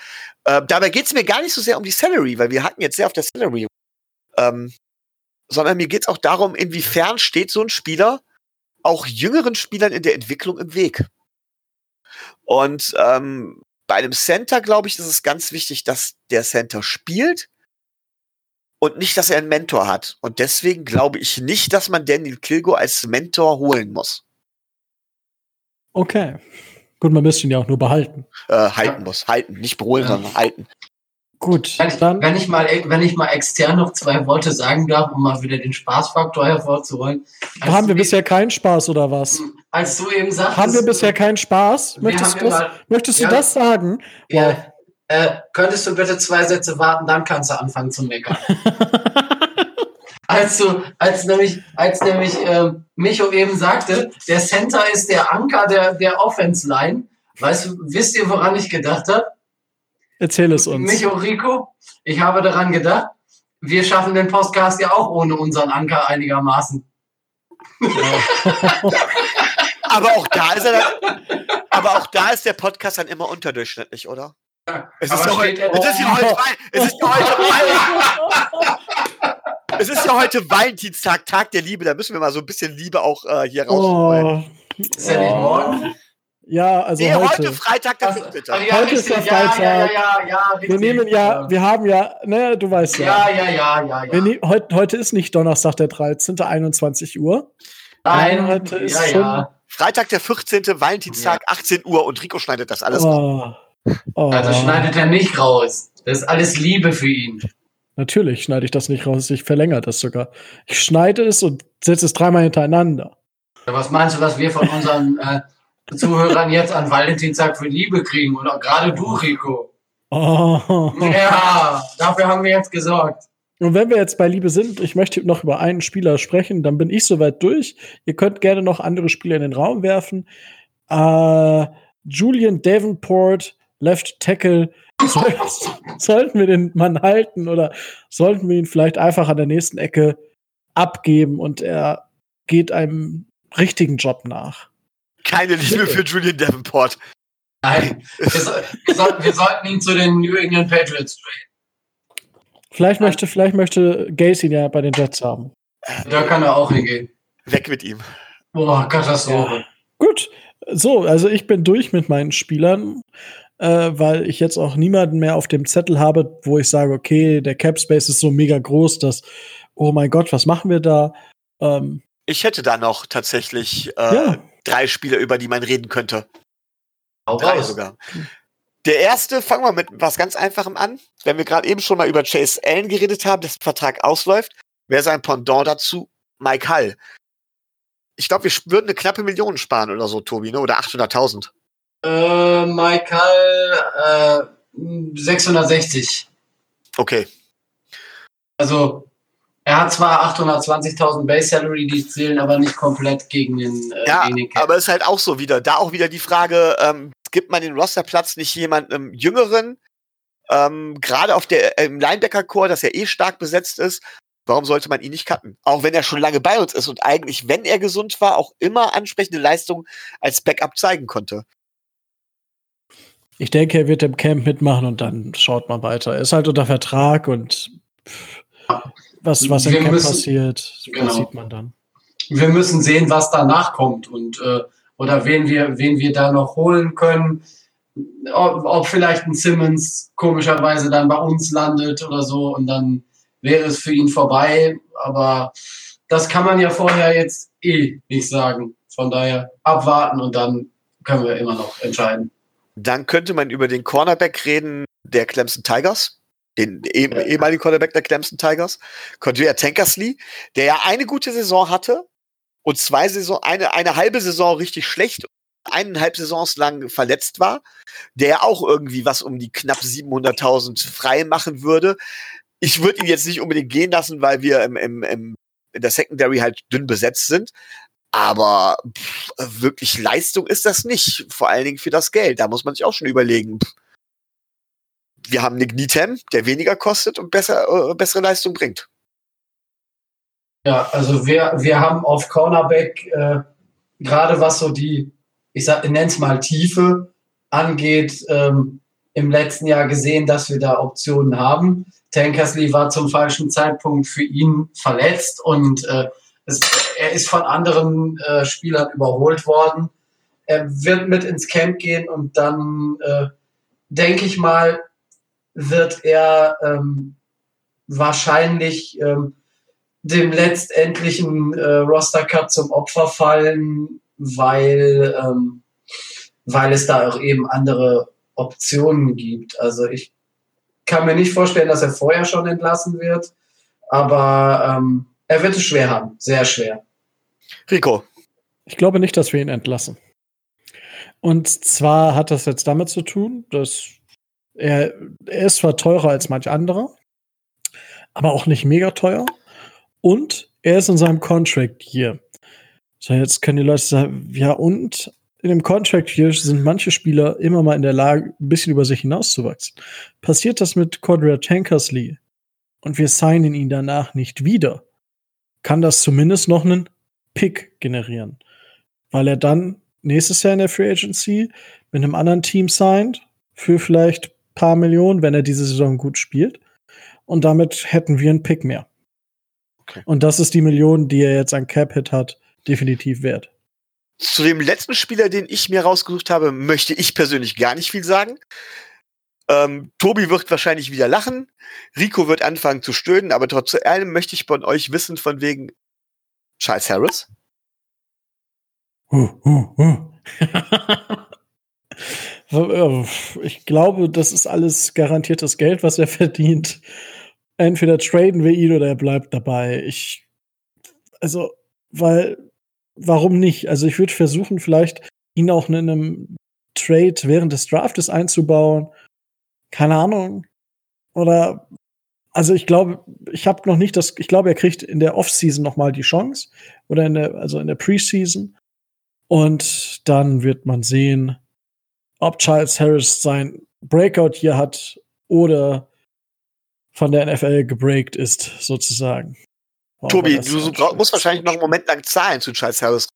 Speaker 3: Äh, dabei geht es mir gar nicht so sehr um die Salary, weil wir hatten jetzt sehr auf der Salary. Ähm, sondern mir geht es auch darum, inwiefern steht so ein Spieler auch jüngeren Spielern in der Entwicklung im Weg. Und ähm, bei einem Center, glaube ich, ist es ganz wichtig, dass der Center spielt und nicht, dass er einen Mentor hat. Und deswegen glaube ich nicht, dass man Daniel Kilgo als Mentor holen muss.
Speaker 1: Okay. Gut, man müsste ihn ja auch nur behalten.
Speaker 3: Äh, halten muss. Halten. Nicht beholen, ja. sondern halten.
Speaker 2: Gut, wenn ich, dann. Wenn ich, mal, wenn ich mal extern noch zwei Worte sagen darf, um mal wieder den Spaßfaktor hervorzuholen.
Speaker 1: Haben wir bisher keinen Spaß oder was?
Speaker 2: Als du eben sagst.
Speaker 1: Haben wir bisher keinen Spaß? Möchtest, du das, mal, möchtest du ja, das sagen?
Speaker 2: Ja. Wow. Äh, könntest du bitte zwei Sätze warten, dann kannst du anfangen zu meckern. als du, als nämlich, als nämlich äh, Micho eben sagte, der Center ist der Anker der, der Offense Line. Weißt du, wisst ihr, woran ich gedacht habe?
Speaker 1: Erzähl es uns.
Speaker 2: Micho Rico, ich habe daran gedacht, wir schaffen den Podcast ja auch ohne unseren Anker einigermaßen.
Speaker 3: aber auch da ist er dann, aber auch da ist der Podcast dann immer unterdurchschnittlich, oder? Es ist, ja heute, es ist ja heute, es ist ja heute, es ist ja heute Valentinstag, Tag der Liebe. Da müssen wir mal so ein bisschen Liebe auch äh, hier rausholen.
Speaker 2: Oh. Ist ja nicht morgen?
Speaker 1: Ja, also nee, heute.
Speaker 3: heute Freitag der 5.
Speaker 1: Also, ja, heute ist der Freitag. Ja, ja, ja, wir nehmen ja, wir haben ja, ne, du weißt
Speaker 2: ja. Ja, ja, ja, ja. ja.
Speaker 1: Ne, heute, heute ist nicht Donnerstag der 13. 21 Uhr.
Speaker 2: Nein, heute ist ja, schon
Speaker 3: Freitag der 14. Valentinstag 18 Uhr und Rico schneidet das alles
Speaker 2: oh. Oh. Also schneidet er nicht raus. Das ist alles Liebe für ihn.
Speaker 1: Natürlich schneide ich das nicht raus, ich verlängere das sogar. Ich schneide es und setze es dreimal hintereinander.
Speaker 2: Was meinst du, was wir von unseren äh, Zuhörern jetzt an Valentinstag für Liebe kriegen oder gerade du, Rico.
Speaker 1: Oh.
Speaker 2: Ja, dafür haben wir jetzt gesorgt.
Speaker 1: Und wenn wir jetzt bei Liebe sind, ich möchte noch über einen Spieler sprechen, dann bin ich soweit durch. Ihr könnt gerne noch andere Spieler in den Raum werfen. Äh, Julian Davenport, Left Tackle. Soll, sollten wir den Mann halten oder sollten wir ihn vielleicht einfach an der nächsten Ecke abgeben und er geht einem richtigen Job nach.
Speaker 3: Keine Liebe für Julian Davenport.
Speaker 2: Nein, wir, so, wir, sollten, wir, sollten ihn zu den New England Patriots traden.
Speaker 1: Vielleicht möchte, vielleicht möchte Gates ihn ja bei den Jets haben.
Speaker 2: Da kann er auch hingehen.
Speaker 3: Weg mit ihm.
Speaker 2: Boah, Katastrophe.
Speaker 1: Ja. Gut, so, also ich bin durch mit meinen Spielern, äh, weil ich jetzt auch niemanden mehr auf dem Zettel habe, wo ich sage, okay, der Cap Space ist so mega groß, dass, oh mein Gott, was machen wir da? Ähm,
Speaker 3: ich hätte da noch tatsächlich äh, ja. drei Spieler, über die man reden könnte.
Speaker 2: Auch drei raus. sogar.
Speaker 3: Der erste, fangen wir mit was ganz Einfachem an. Wenn wir gerade eben schon mal über Chase Allen geredet haben, dass der Vertrag ausläuft, wäre sein Pendant dazu Mike Hull. Ich glaube, wir würden eine knappe Million sparen oder so, Tobi, ne? oder 800.000.
Speaker 2: Äh, Mike Hull, äh, 660.
Speaker 3: Okay.
Speaker 2: Also, er hat zwar 820.000 Base Salary, die zählen aber nicht komplett gegen den.
Speaker 3: Äh, ja, gegen den aber es ist halt auch so wieder. Da auch wieder die Frage: ähm, Gibt man den Rosterplatz nicht jemandem Jüngeren? Ähm, Gerade auf der äh, im Linebacker-Core, das ja eh stark besetzt ist, warum sollte man ihn nicht cutten? Auch wenn er schon lange bei uns ist und eigentlich, wenn er gesund war, auch immer ansprechende Leistungen als Backup zeigen konnte.
Speaker 1: Ich denke, er wird im Camp mitmachen und dann schaut man weiter. Er ist halt unter Vertrag und was, was im Camp müssen, passiert, genau. das sieht man dann.
Speaker 2: Wir müssen sehen, was danach kommt und äh, oder wen wir, wen wir da noch holen können. Ob, ob vielleicht ein Simmons komischerweise dann bei uns landet oder so und dann wäre es für ihn vorbei. Aber das kann man ja vorher jetzt eh nicht sagen. Von daher abwarten und dann können wir immer noch entscheiden.
Speaker 3: Dann könnte man über den Cornerback reden der Clemson Tigers, den eh, ja. ehemaligen Cornerback der Clemson Tigers, Cordrea Tankersley, der ja eine gute Saison hatte und zwei Saison, eine, eine halbe Saison richtig schlecht, eineinhalb Saisons lang verletzt war, der auch irgendwie was um die knapp 700.000 frei machen würde. Ich würde ihn jetzt nicht unbedingt gehen lassen, weil wir im, im, im, in der Secondary halt dünn besetzt sind. Aber pff, wirklich Leistung ist das nicht. Vor allen Dingen für das Geld. Da muss man sich auch schon überlegen. Wir haben Nick Needham, der weniger kostet und besser, äh, bessere Leistung bringt.
Speaker 2: Ja, also wir, wir haben auf Cornerback äh, gerade was so die, ich sag, nenne es mal Tiefe angeht, ähm, im letzten Jahr gesehen, dass wir da Optionen haben. Tankersley war zum falschen Zeitpunkt für ihn verletzt und äh, es, er ist von anderen äh, Spielern überholt worden. Er wird mit ins Camp gehen und dann, äh, denke ich mal, wird er ähm, wahrscheinlich ähm, dem letztendlichen äh, Roster Cut zum Opfer fallen, weil, ähm, weil es da auch eben andere Optionen gibt. Also ich kann mir nicht vorstellen, dass er vorher schon entlassen wird, aber ähm, er wird es schwer haben, sehr schwer.
Speaker 3: Rico.
Speaker 1: Ich glaube nicht, dass wir ihn entlassen. Und zwar hat das jetzt damit zu tun, dass er, er ist zwar teurer als manch andere, aber auch nicht mega teuer. Und er ist in seinem Contract hier. So, jetzt können die Leute sagen, ja, und in dem Contract hier sind manche Spieler immer mal in der Lage, ein bisschen über sich hinauszuwachsen. Passiert das mit Cordrea Tankersley und wir signen ihn danach nicht wieder, kann das zumindest noch einen Pick generieren. Weil er dann nächstes Jahr in der Free Agency mit einem anderen Team signed für vielleicht paar Millionen, wenn er diese Saison gut spielt. Und damit hätten wir einen Pick mehr. Okay. Und das ist die Million, die er jetzt an Cap-Hit hat, definitiv wert.
Speaker 3: Zu dem letzten Spieler, den ich mir rausgesucht habe, möchte ich persönlich gar nicht viel sagen. Ähm, Tobi wird wahrscheinlich wieder lachen. Rico wird anfangen zu stöhnen, aber trotz allem möchte ich von euch wissen, von wegen Charles Harris.
Speaker 1: Uh, uh, uh. ich glaube, das ist alles garantiertes Geld, was er verdient. Entweder traden wir ihn oder er bleibt dabei. Ich, also, weil, warum nicht? Also, ich würde versuchen, vielleicht ihn auch in einem Trade während des Draftes einzubauen keine Ahnung. Oder also ich glaube, ich habe noch nicht das, ich glaube, er kriegt in der Offseason noch mal die Chance oder in der, also in der Preseason. Und dann wird man sehen, ob Charles Harris sein Breakout hier hat oder von der NFL gebreakt ist, sozusagen.
Speaker 3: Tobi, du musst wahrscheinlich noch einen Moment lang zahlen zu Charles Harris.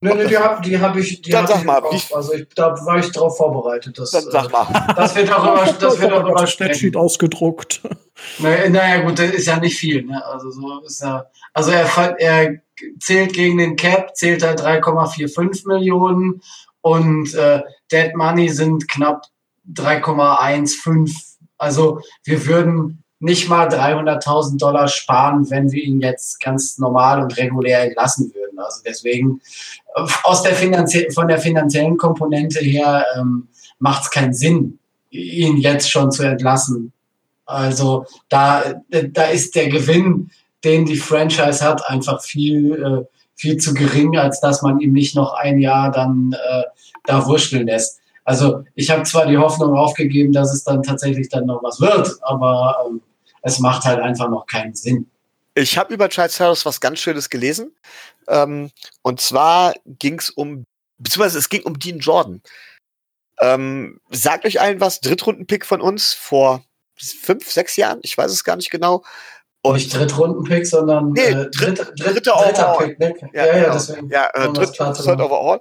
Speaker 2: Nee, nee, die habe die hab ich. Die
Speaker 3: Dann
Speaker 2: hab
Speaker 3: sag
Speaker 2: ich
Speaker 3: mal,
Speaker 2: Kopf. Also ich, da war ich drauf vorbereitet. Dass,
Speaker 3: Dann sag
Speaker 2: äh,
Speaker 3: mal.
Speaker 2: dass wir darüber, dass wir darüber
Speaker 1: das Statsheet
Speaker 2: sprechen.
Speaker 1: ausgedruckt.
Speaker 2: Naja, naja, gut, das ist ja nicht viel. Ne? Also so ist ja. Also er, er zählt gegen den Cap, zählt er 3,45 Millionen und äh, Dead Money sind knapp 3,15. Also wir würden nicht mal 300.000 Dollar sparen, wenn wir ihn jetzt ganz normal und regulär entlassen würden. Also deswegen äh, aus der von der finanziellen Komponente her ähm, macht es keinen Sinn, ihn jetzt schon zu entlassen. Also da, da ist der Gewinn, den die Franchise hat, einfach viel, äh, viel zu gering, als dass man ihm nicht noch ein Jahr dann äh, da wurschteln lässt. Also ich habe zwar die Hoffnung aufgegeben, dass es dann tatsächlich dann noch was wird, aber ähm, es macht halt einfach noch keinen Sinn.
Speaker 3: Ich habe über Charles Harris was ganz Schönes gelesen. Ähm, und zwar ging es um, beziehungsweise es ging um Dean Jordan. Ähm, sagt euch allen was, Drittrunden-Pick von uns vor fünf, sechs Jahren, ich weiß es gar nicht genau. Und
Speaker 2: Nicht Drittrunden-Pick, sondern
Speaker 3: Nee,
Speaker 2: äh,
Speaker 3: dritt-
Speaker 2: dritt,
Speaker 3: dritter
Speaker 2: dritter
Speaker 3: Overall.
Speaker 2: Pick. Ne?
Speaker 3: Ja,
Speaker 2: Ja, ja,
Speaker 3: genau.
Speaker 2: deswegen.
Speaker 3: ja, äh, dritt, third
Speaker 2: machen.
Speaker 3: overall.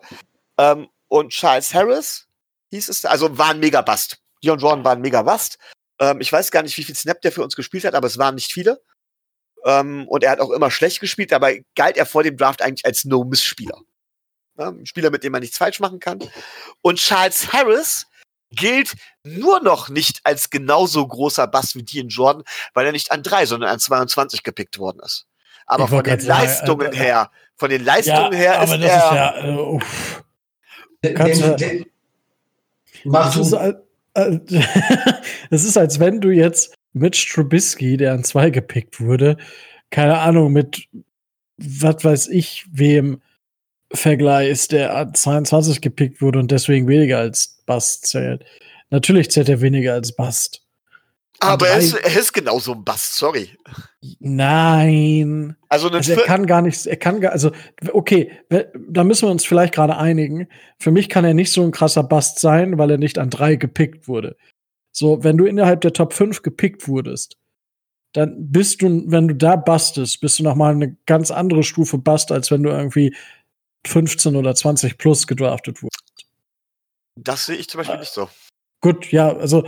Speaker 3: Ähm, und Charles Harris hieß es, also war ein Mega-Bust. Dion Jordan war ein Mega-Bust. Ähm, ich weiß gar nicht, wie viel Snap der für uns gespielt hat, aber es waren nicht viele. Ähm, und er hat auch immer schlecht gespielt, dabei galt er vor dem Draft eigentlich als No-Miss-Spieler. Ja, ein Spieler, mit dem man nichts falsch machen kann. Und Charles Harris gilt nur noch nicht als genauso großer Bust wie Dean Jordan, weil er nicht an drei, sondern an 22 gepickt worden ist. Aber
Speaker 1: Ich
Speaker 3: von den
Speaker 1: grad sagen,
Speaker 3: Leistungen
Speaker 1: äh,
Speaker 3: her, von den Leistungen her
Speaker 1: aber
Speaker 3: ist
Speaker 1: das
Speaker 3: er
Speaker 1: ist ja. Äh.
Speaker 2: Den,
Speaker 1: Kannst
Speaker 2: den,
Speaker 1: du-
Speaker 2: den, mach
Speaker 1: ist,
Speaker 2: du.
Speaker 1: äh, das ist, als wenn du jetzt Mitch Trubisky, der an zwei gepickt wurde, keine Ahnung, mit was weiß ich wem vergleichst, der an 22 gepickt wurde und deswegen weniger als Bust zählt. Natürlich zählt er weniger als Bust.
Speaker 3: Aber er ist, er ist genauso ein Bust, sorry.
Speaker 1: Nein.
Speaker 3: Also,
Speaker 1: Also er kann gar nichts, er kann gar, also okay, da müssen wir uns vielleicht gerade einigen. Für mich kann er nicht so ein krasser Bust sein, weil er nicht an drei gepickt wurde. So, wenn du innerhalb der Top 5 gepickt wurdest, dann bist du, wenn du da bustest, bist du noch mal eine ganz andere Stufe Bust, als wenn du irgendwie 15 oder 20 plus gedraftet wurdest.
Speaker 3: das sehe ich zum Beispiel nicht so.
Speaker 1: Gut, ja, also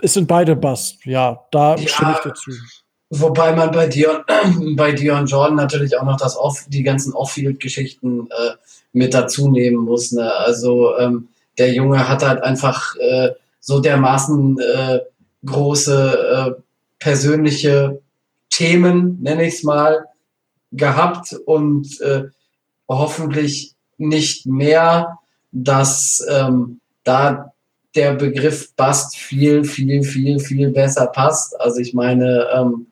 Speaker 1: es sind beide Bust, ja, da
Speaker 2: Ja.
Speaker 1: stimme ich dazu.
Speaker 2: Wobei man bei Dion, bei Dion Jordan natürlich auch noch das Off, die ganzen Off-Field-Geschichten äh, mit dazu nehmen muss. Ne? Also ähm, der Junge hat halt einfach äh, so dermaßen äh, große äh, persönliche Themen, nenne ich es mal, gehabt und äh, hoffentlich nicht mehr, dass ähm, da der Begriff Bust viel, viel, viel, viel besser passt. Also ich meine, ähm,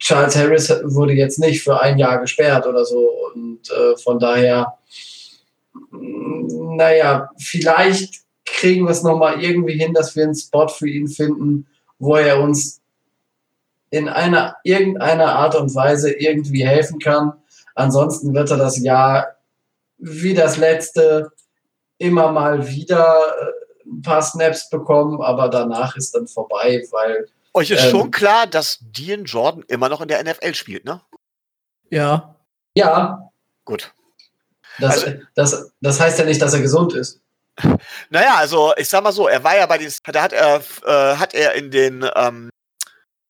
Speaker 2: Charles Harris wurde jetzt nicht für ein Jahr gesperrt oder so und äh, von daher, mh, naja, vielleicht kriegen wir es nochmal irgendwie hin, dass wir einen Spot für ihn finden, wo er uns in einer irgendeiner Art und Weise irgendwie helfen kann. Ansonsten wird er das Jahr wie das letzte immer mal wieder äh, ein paar Snaps bekommen, aber danach ist dann vorbei, weil
Speaker 3: Euch ist
Speaker 2: Ähm.
Speaker 3: schon klar, dass Dean Jordan immer noch in der NFL spielt, ne?
Speaker 1: Ja,
Speaker 2: ja,
Speaker 3: Gut.
Speaker 2: das,
Speaker 3: Also-
Speaker 2: das, das heißt ja nicht, dass er gesund ist.
Speaker 3: Naja, also ich sag mal so, er war ja bei den, da hat er, äh, hat er in den, ähm,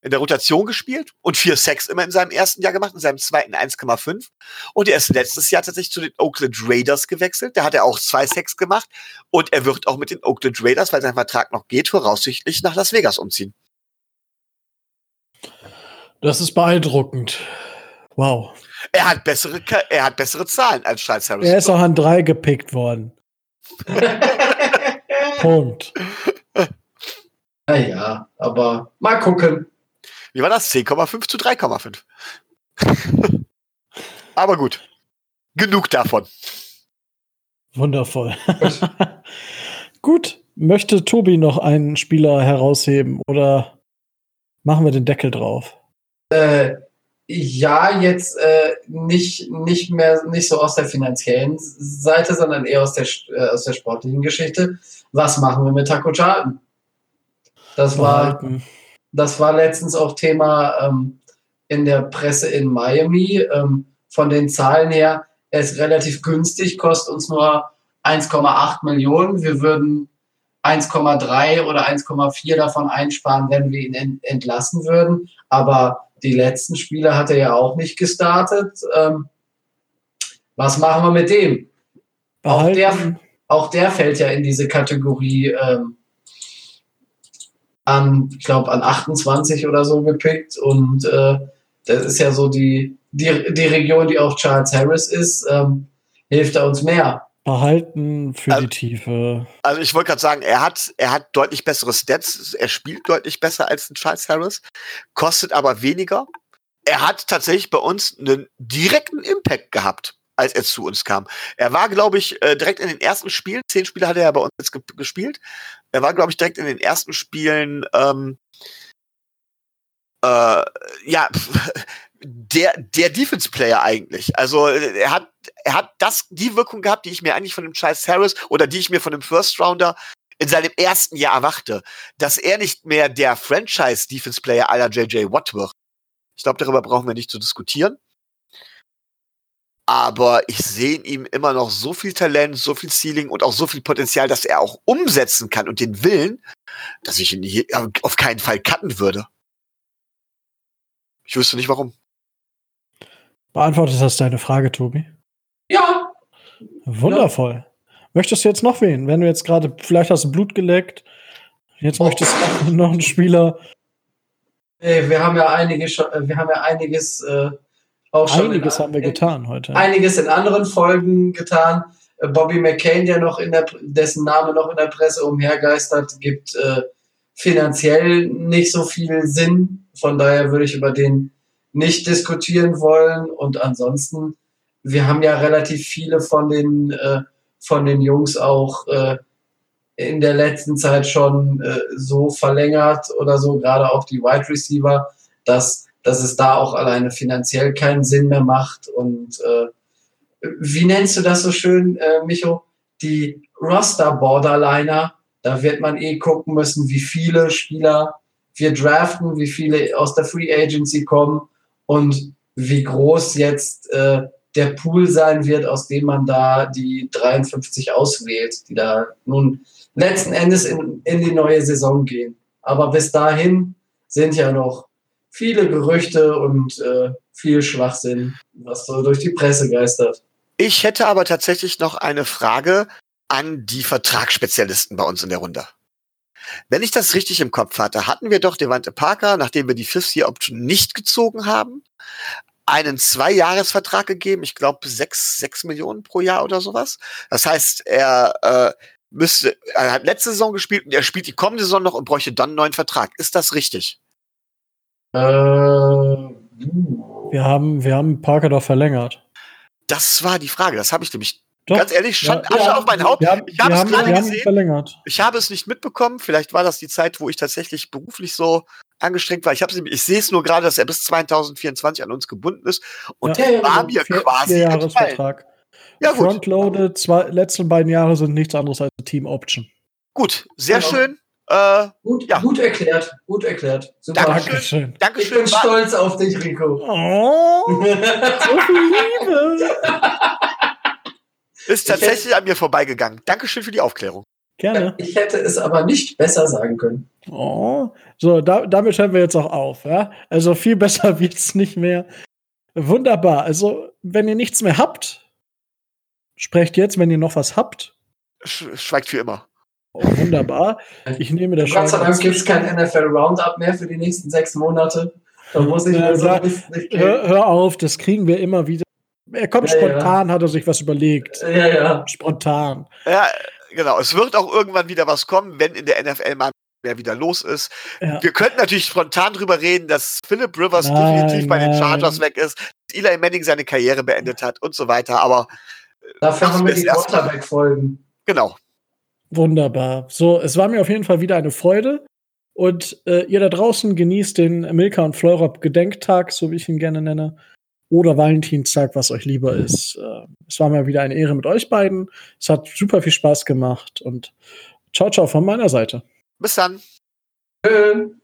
Speaker 3: in der Rotation gespielt und vier Sacks immer in seinem ersten Jahr gemacht, in seinem zweiten 1,5. Und er ist letztes Jahr tatsächlich zu den Oakland Raiders gewechselt. Da hat er auch zwei Sacks gemacht. Und er wird auch mit den Oakland Raiders, weil sein Vertrag noch geht, voraussichtlich nach Las Vegas umziehen.
Speaker 1: das ist beeindruckend. Wow.
Speaker 3: Er hat bessere, er hat bessere Zahlen als Charles Harris.
Speaker 1: Er ist auch an drei gepickt worden. Punkt.
Speaker 2: naja, aber mal gucken.
Speaker 3: Wie war das? 10,5 zu 3,5. Aber gut. Genug davon.
Speaker 1: Wundervoll. Gut. Möchte Tobi noch einen Spieler herausheben oder machen wir den Deckel drauf?
Speaker 2: Äh, ja, jetzt äh, nicht, nicht mehr nicht so aus der finanziellen Seite, sondern eher aus der, äh, aus der sportlichen Geschichte. Was machen wir mit Taco Charlton? Das war, das war letztens auch Thema ähm, in der Presse in Miami. Ähm, von den Zahlen her, er ist relativ günstig, kostet uns nur 1,8 Millionen. Wir würden 1,3 oder 1,4 davon einsparen, wenn wir ihn entlassen würden. Aber die letzten Spiele hat er ja auch nicht gestartet. Ähm, was machen wir mit dem? Auch der, auch der fällt ja in diese Kategorie ähm, an, ich glaube, an 28 oder so gepickt. Und äh, das ist ja so die, die, die Region, die auch Charles Harris ist. Ähm, hilft er uns mehr.
Speaker 1: Behalten für also, die Tiefe.
Speaker 3: Also ich wollte gerade sagen, er hat, er hat deutlich bessere Stats, er spielt deutlich besser als ein Charles Harris, kostet aber weniger. Er hat tatsächlich bei uns einen direkten Impact gehabt, als er zu uns kam. Er war, glaube ich, äh, direkt in den ersten Spielen, zehn Spiele hat er ja bei uns jetzt gespielt. Er war, glaube ich, direkt in den ersten Spielen ähm, äh, ja, der, der Defense-Player eigentlich. Also er hat, er hat das, die Wirkung gehabt, die ich mir eigentlich von dem Charles Harris oder die ich mir von dem First Rounder in seinem ersten Jahr erwachte, dass er nicht mehr der Franchise-Defense-Player aller JJ Watt wird. Ich glaube, darüber brauchen wir nicht zu diskutieren. Aber ich sehe in ihm immer noch so viel Talent, so viel Ceiling und auch so viel Potenzial, dass er auch umsetzen kann und den Willen, dass ich ihn hier auf keinen Fall cutten würde. Ich wüsste nicht warum.
Speaker 1: Beantwortet das deine Frage, Tobi?
Speaker 2: Ja.
Speaker 1: Wundervoll. Ja. Möchtest du jetzt noch wen? Wenn du jetzt gerade, vielleicht hast du Blut geleckt, jetzt oh. möchtest du noch einen Spieler.
Speaker 2: Hey, wir haben ja einiges, wir haben ja einiges äh,
Speaker 1: auch schon. Einiges in, haben wir getan heute.
Speaker 2: Einiges in anderen Folgen getan. Äh, Bobby McCain, der noch in der, dessen Name noch in der Presse umhergeistert, gibt äh, finanziell nicht so viel Sinn. Von daher würde ich über den nicht diskutieren wollen. Und ansonsten, wir haben ja relativ viele von den, äh, von den Jungs auch äh, in der letzten Zeit schon äh, so verlängert oder so, gerade auch die Wide Receiver, dass, dass es da auch alleine finanziell keinen Sinn mehr macht. Und äh, wie nennst du das so schön, äh, Micho? Die Roster-Borderliner, da wird man eh gucken müssen, wie viele Spieler wir draften, wie viele aus der Free Agency kommen und wie groß jetzt äh, der Pool sein wird, aus dem man da die 53 auswählt, die da nun letzten Endes in, in die neue Saison gehen. Aber bis dahin sind ja noch viele Gerüchte und äh, viel Schwachsinn, was so durch die Presse geistert.
Speaker 3: Ich hätte aber tatsächlich noch eine Frage an die Vertragsspezialisten bei uns in der Runde. Wenn ich das richtig im Kopf hatte, hatten wir doch Devante Parker, nachdem wir die Fifth-Year-Option nicht gezogen haben, einen Zwei-Jahres-Vertrag gegeben, ich glaube sechs, sechs Millionen pro Jahr oder sowas. Das heißt, er äh, müsste, er hat letzte Saison gespielt und er spielt die kommende Saison noch und bräuchte dann einen neuen Vertrag. Ist das richtig?
Speaker 1: Äh, wir haben, wir haben Parker doch verlängert.
Speaker 3: Das war die Frage. Das habe ich nämlich doch. Ganz ehrlich, stand ja, Asche ja, auf mein Haupt. Haben, ich habe es gerade gesehen. Verlängert. Ich habe es nicht mitbekommen. Vielleicht war das die Zeit, wo ich tatsächlich beruflich so angestrengt war. Ich, ich sehe es nur gerade, dass er bis 2024 an uns gebunden ist. Und ja, der war mir vier, quasi
Speaker 1: vier Jahresvertrag. Ja, gut. Frontloaded, zwei, letzten beiden Jahre sind nichts anderes als Team Option.
Speaker 3: Gut, sehr genau. schön.
Speaker 2: Äh, gut, ja. gut erklärt, gut erklärt.
Speaker 3: Super. Dankeschön.
Speaker 2: Dankeschön. Ich bin stolz auf dich, Rico.
Speaker 1: Oh, so viel Liebe.
Speaker 3: Ist tatsächlich an mir vorbeigegangen. Dankeschön für die Aufklärung.
Speaker 1: Gerne.
Speaker 2: Ich hätte es aber nicht besser sagen können.
Speaker 1: Oh, so, da, damit hören wir jetzt auch auf. Ja? Also viel besser wird es nicht mehr. Wunderbar. Also, wenn ihr nichts mehr habt, sprecht jetzt, wenn ihr noch was habt.
Speaker 3: Sch schweigt für immer.
Speaker 1: Oh, wunderbar. Ich nehme das
Speaker 2: schon. Gott sei Dank gibt es kein NFL Roundup mehr für die nächsten sechs Monate. Da muss ich
Speaker 1: äh, so hör, hör auf, das kriegen wir immer wieder. Er kommt ja, spontan, ja. hat er sich was überlegt.
Speaker 2: Ja, ja.
Speaker 1: Spontan.
Speaker 3: Ja, genau. Es wird auch irgendwann wieder was kommen, wenn in der NFL mal mehr wieder los ist. Ja. Wir könnten natürlich spontan drüber reden, dass Philip Rivers nein, definitiv bei den Chargers weg ist, dass Eli Manning seine Karriere beendet hat und so weiter, aber
Speaker 2: dafür haben wir die Quarterback-Folgen.
Speaker 3: Genau.
Speaker 1: Wunderbar. So, es war mir auf jeden Fall wieder eine Freude. Und äh, ihr da draußen genießt den Milka und Flora Gedenktag, so wie ich ihn gerne nenne oder Valentinstag, was euch lieber ist. Äh, es war mal wieder eine Ehre mit euch beiden. Es hat super viel Spaß gemacht und ciao, ciao von meiner Seite.
Speaker 3: Bis dann.
Speaker 2: Tschüss.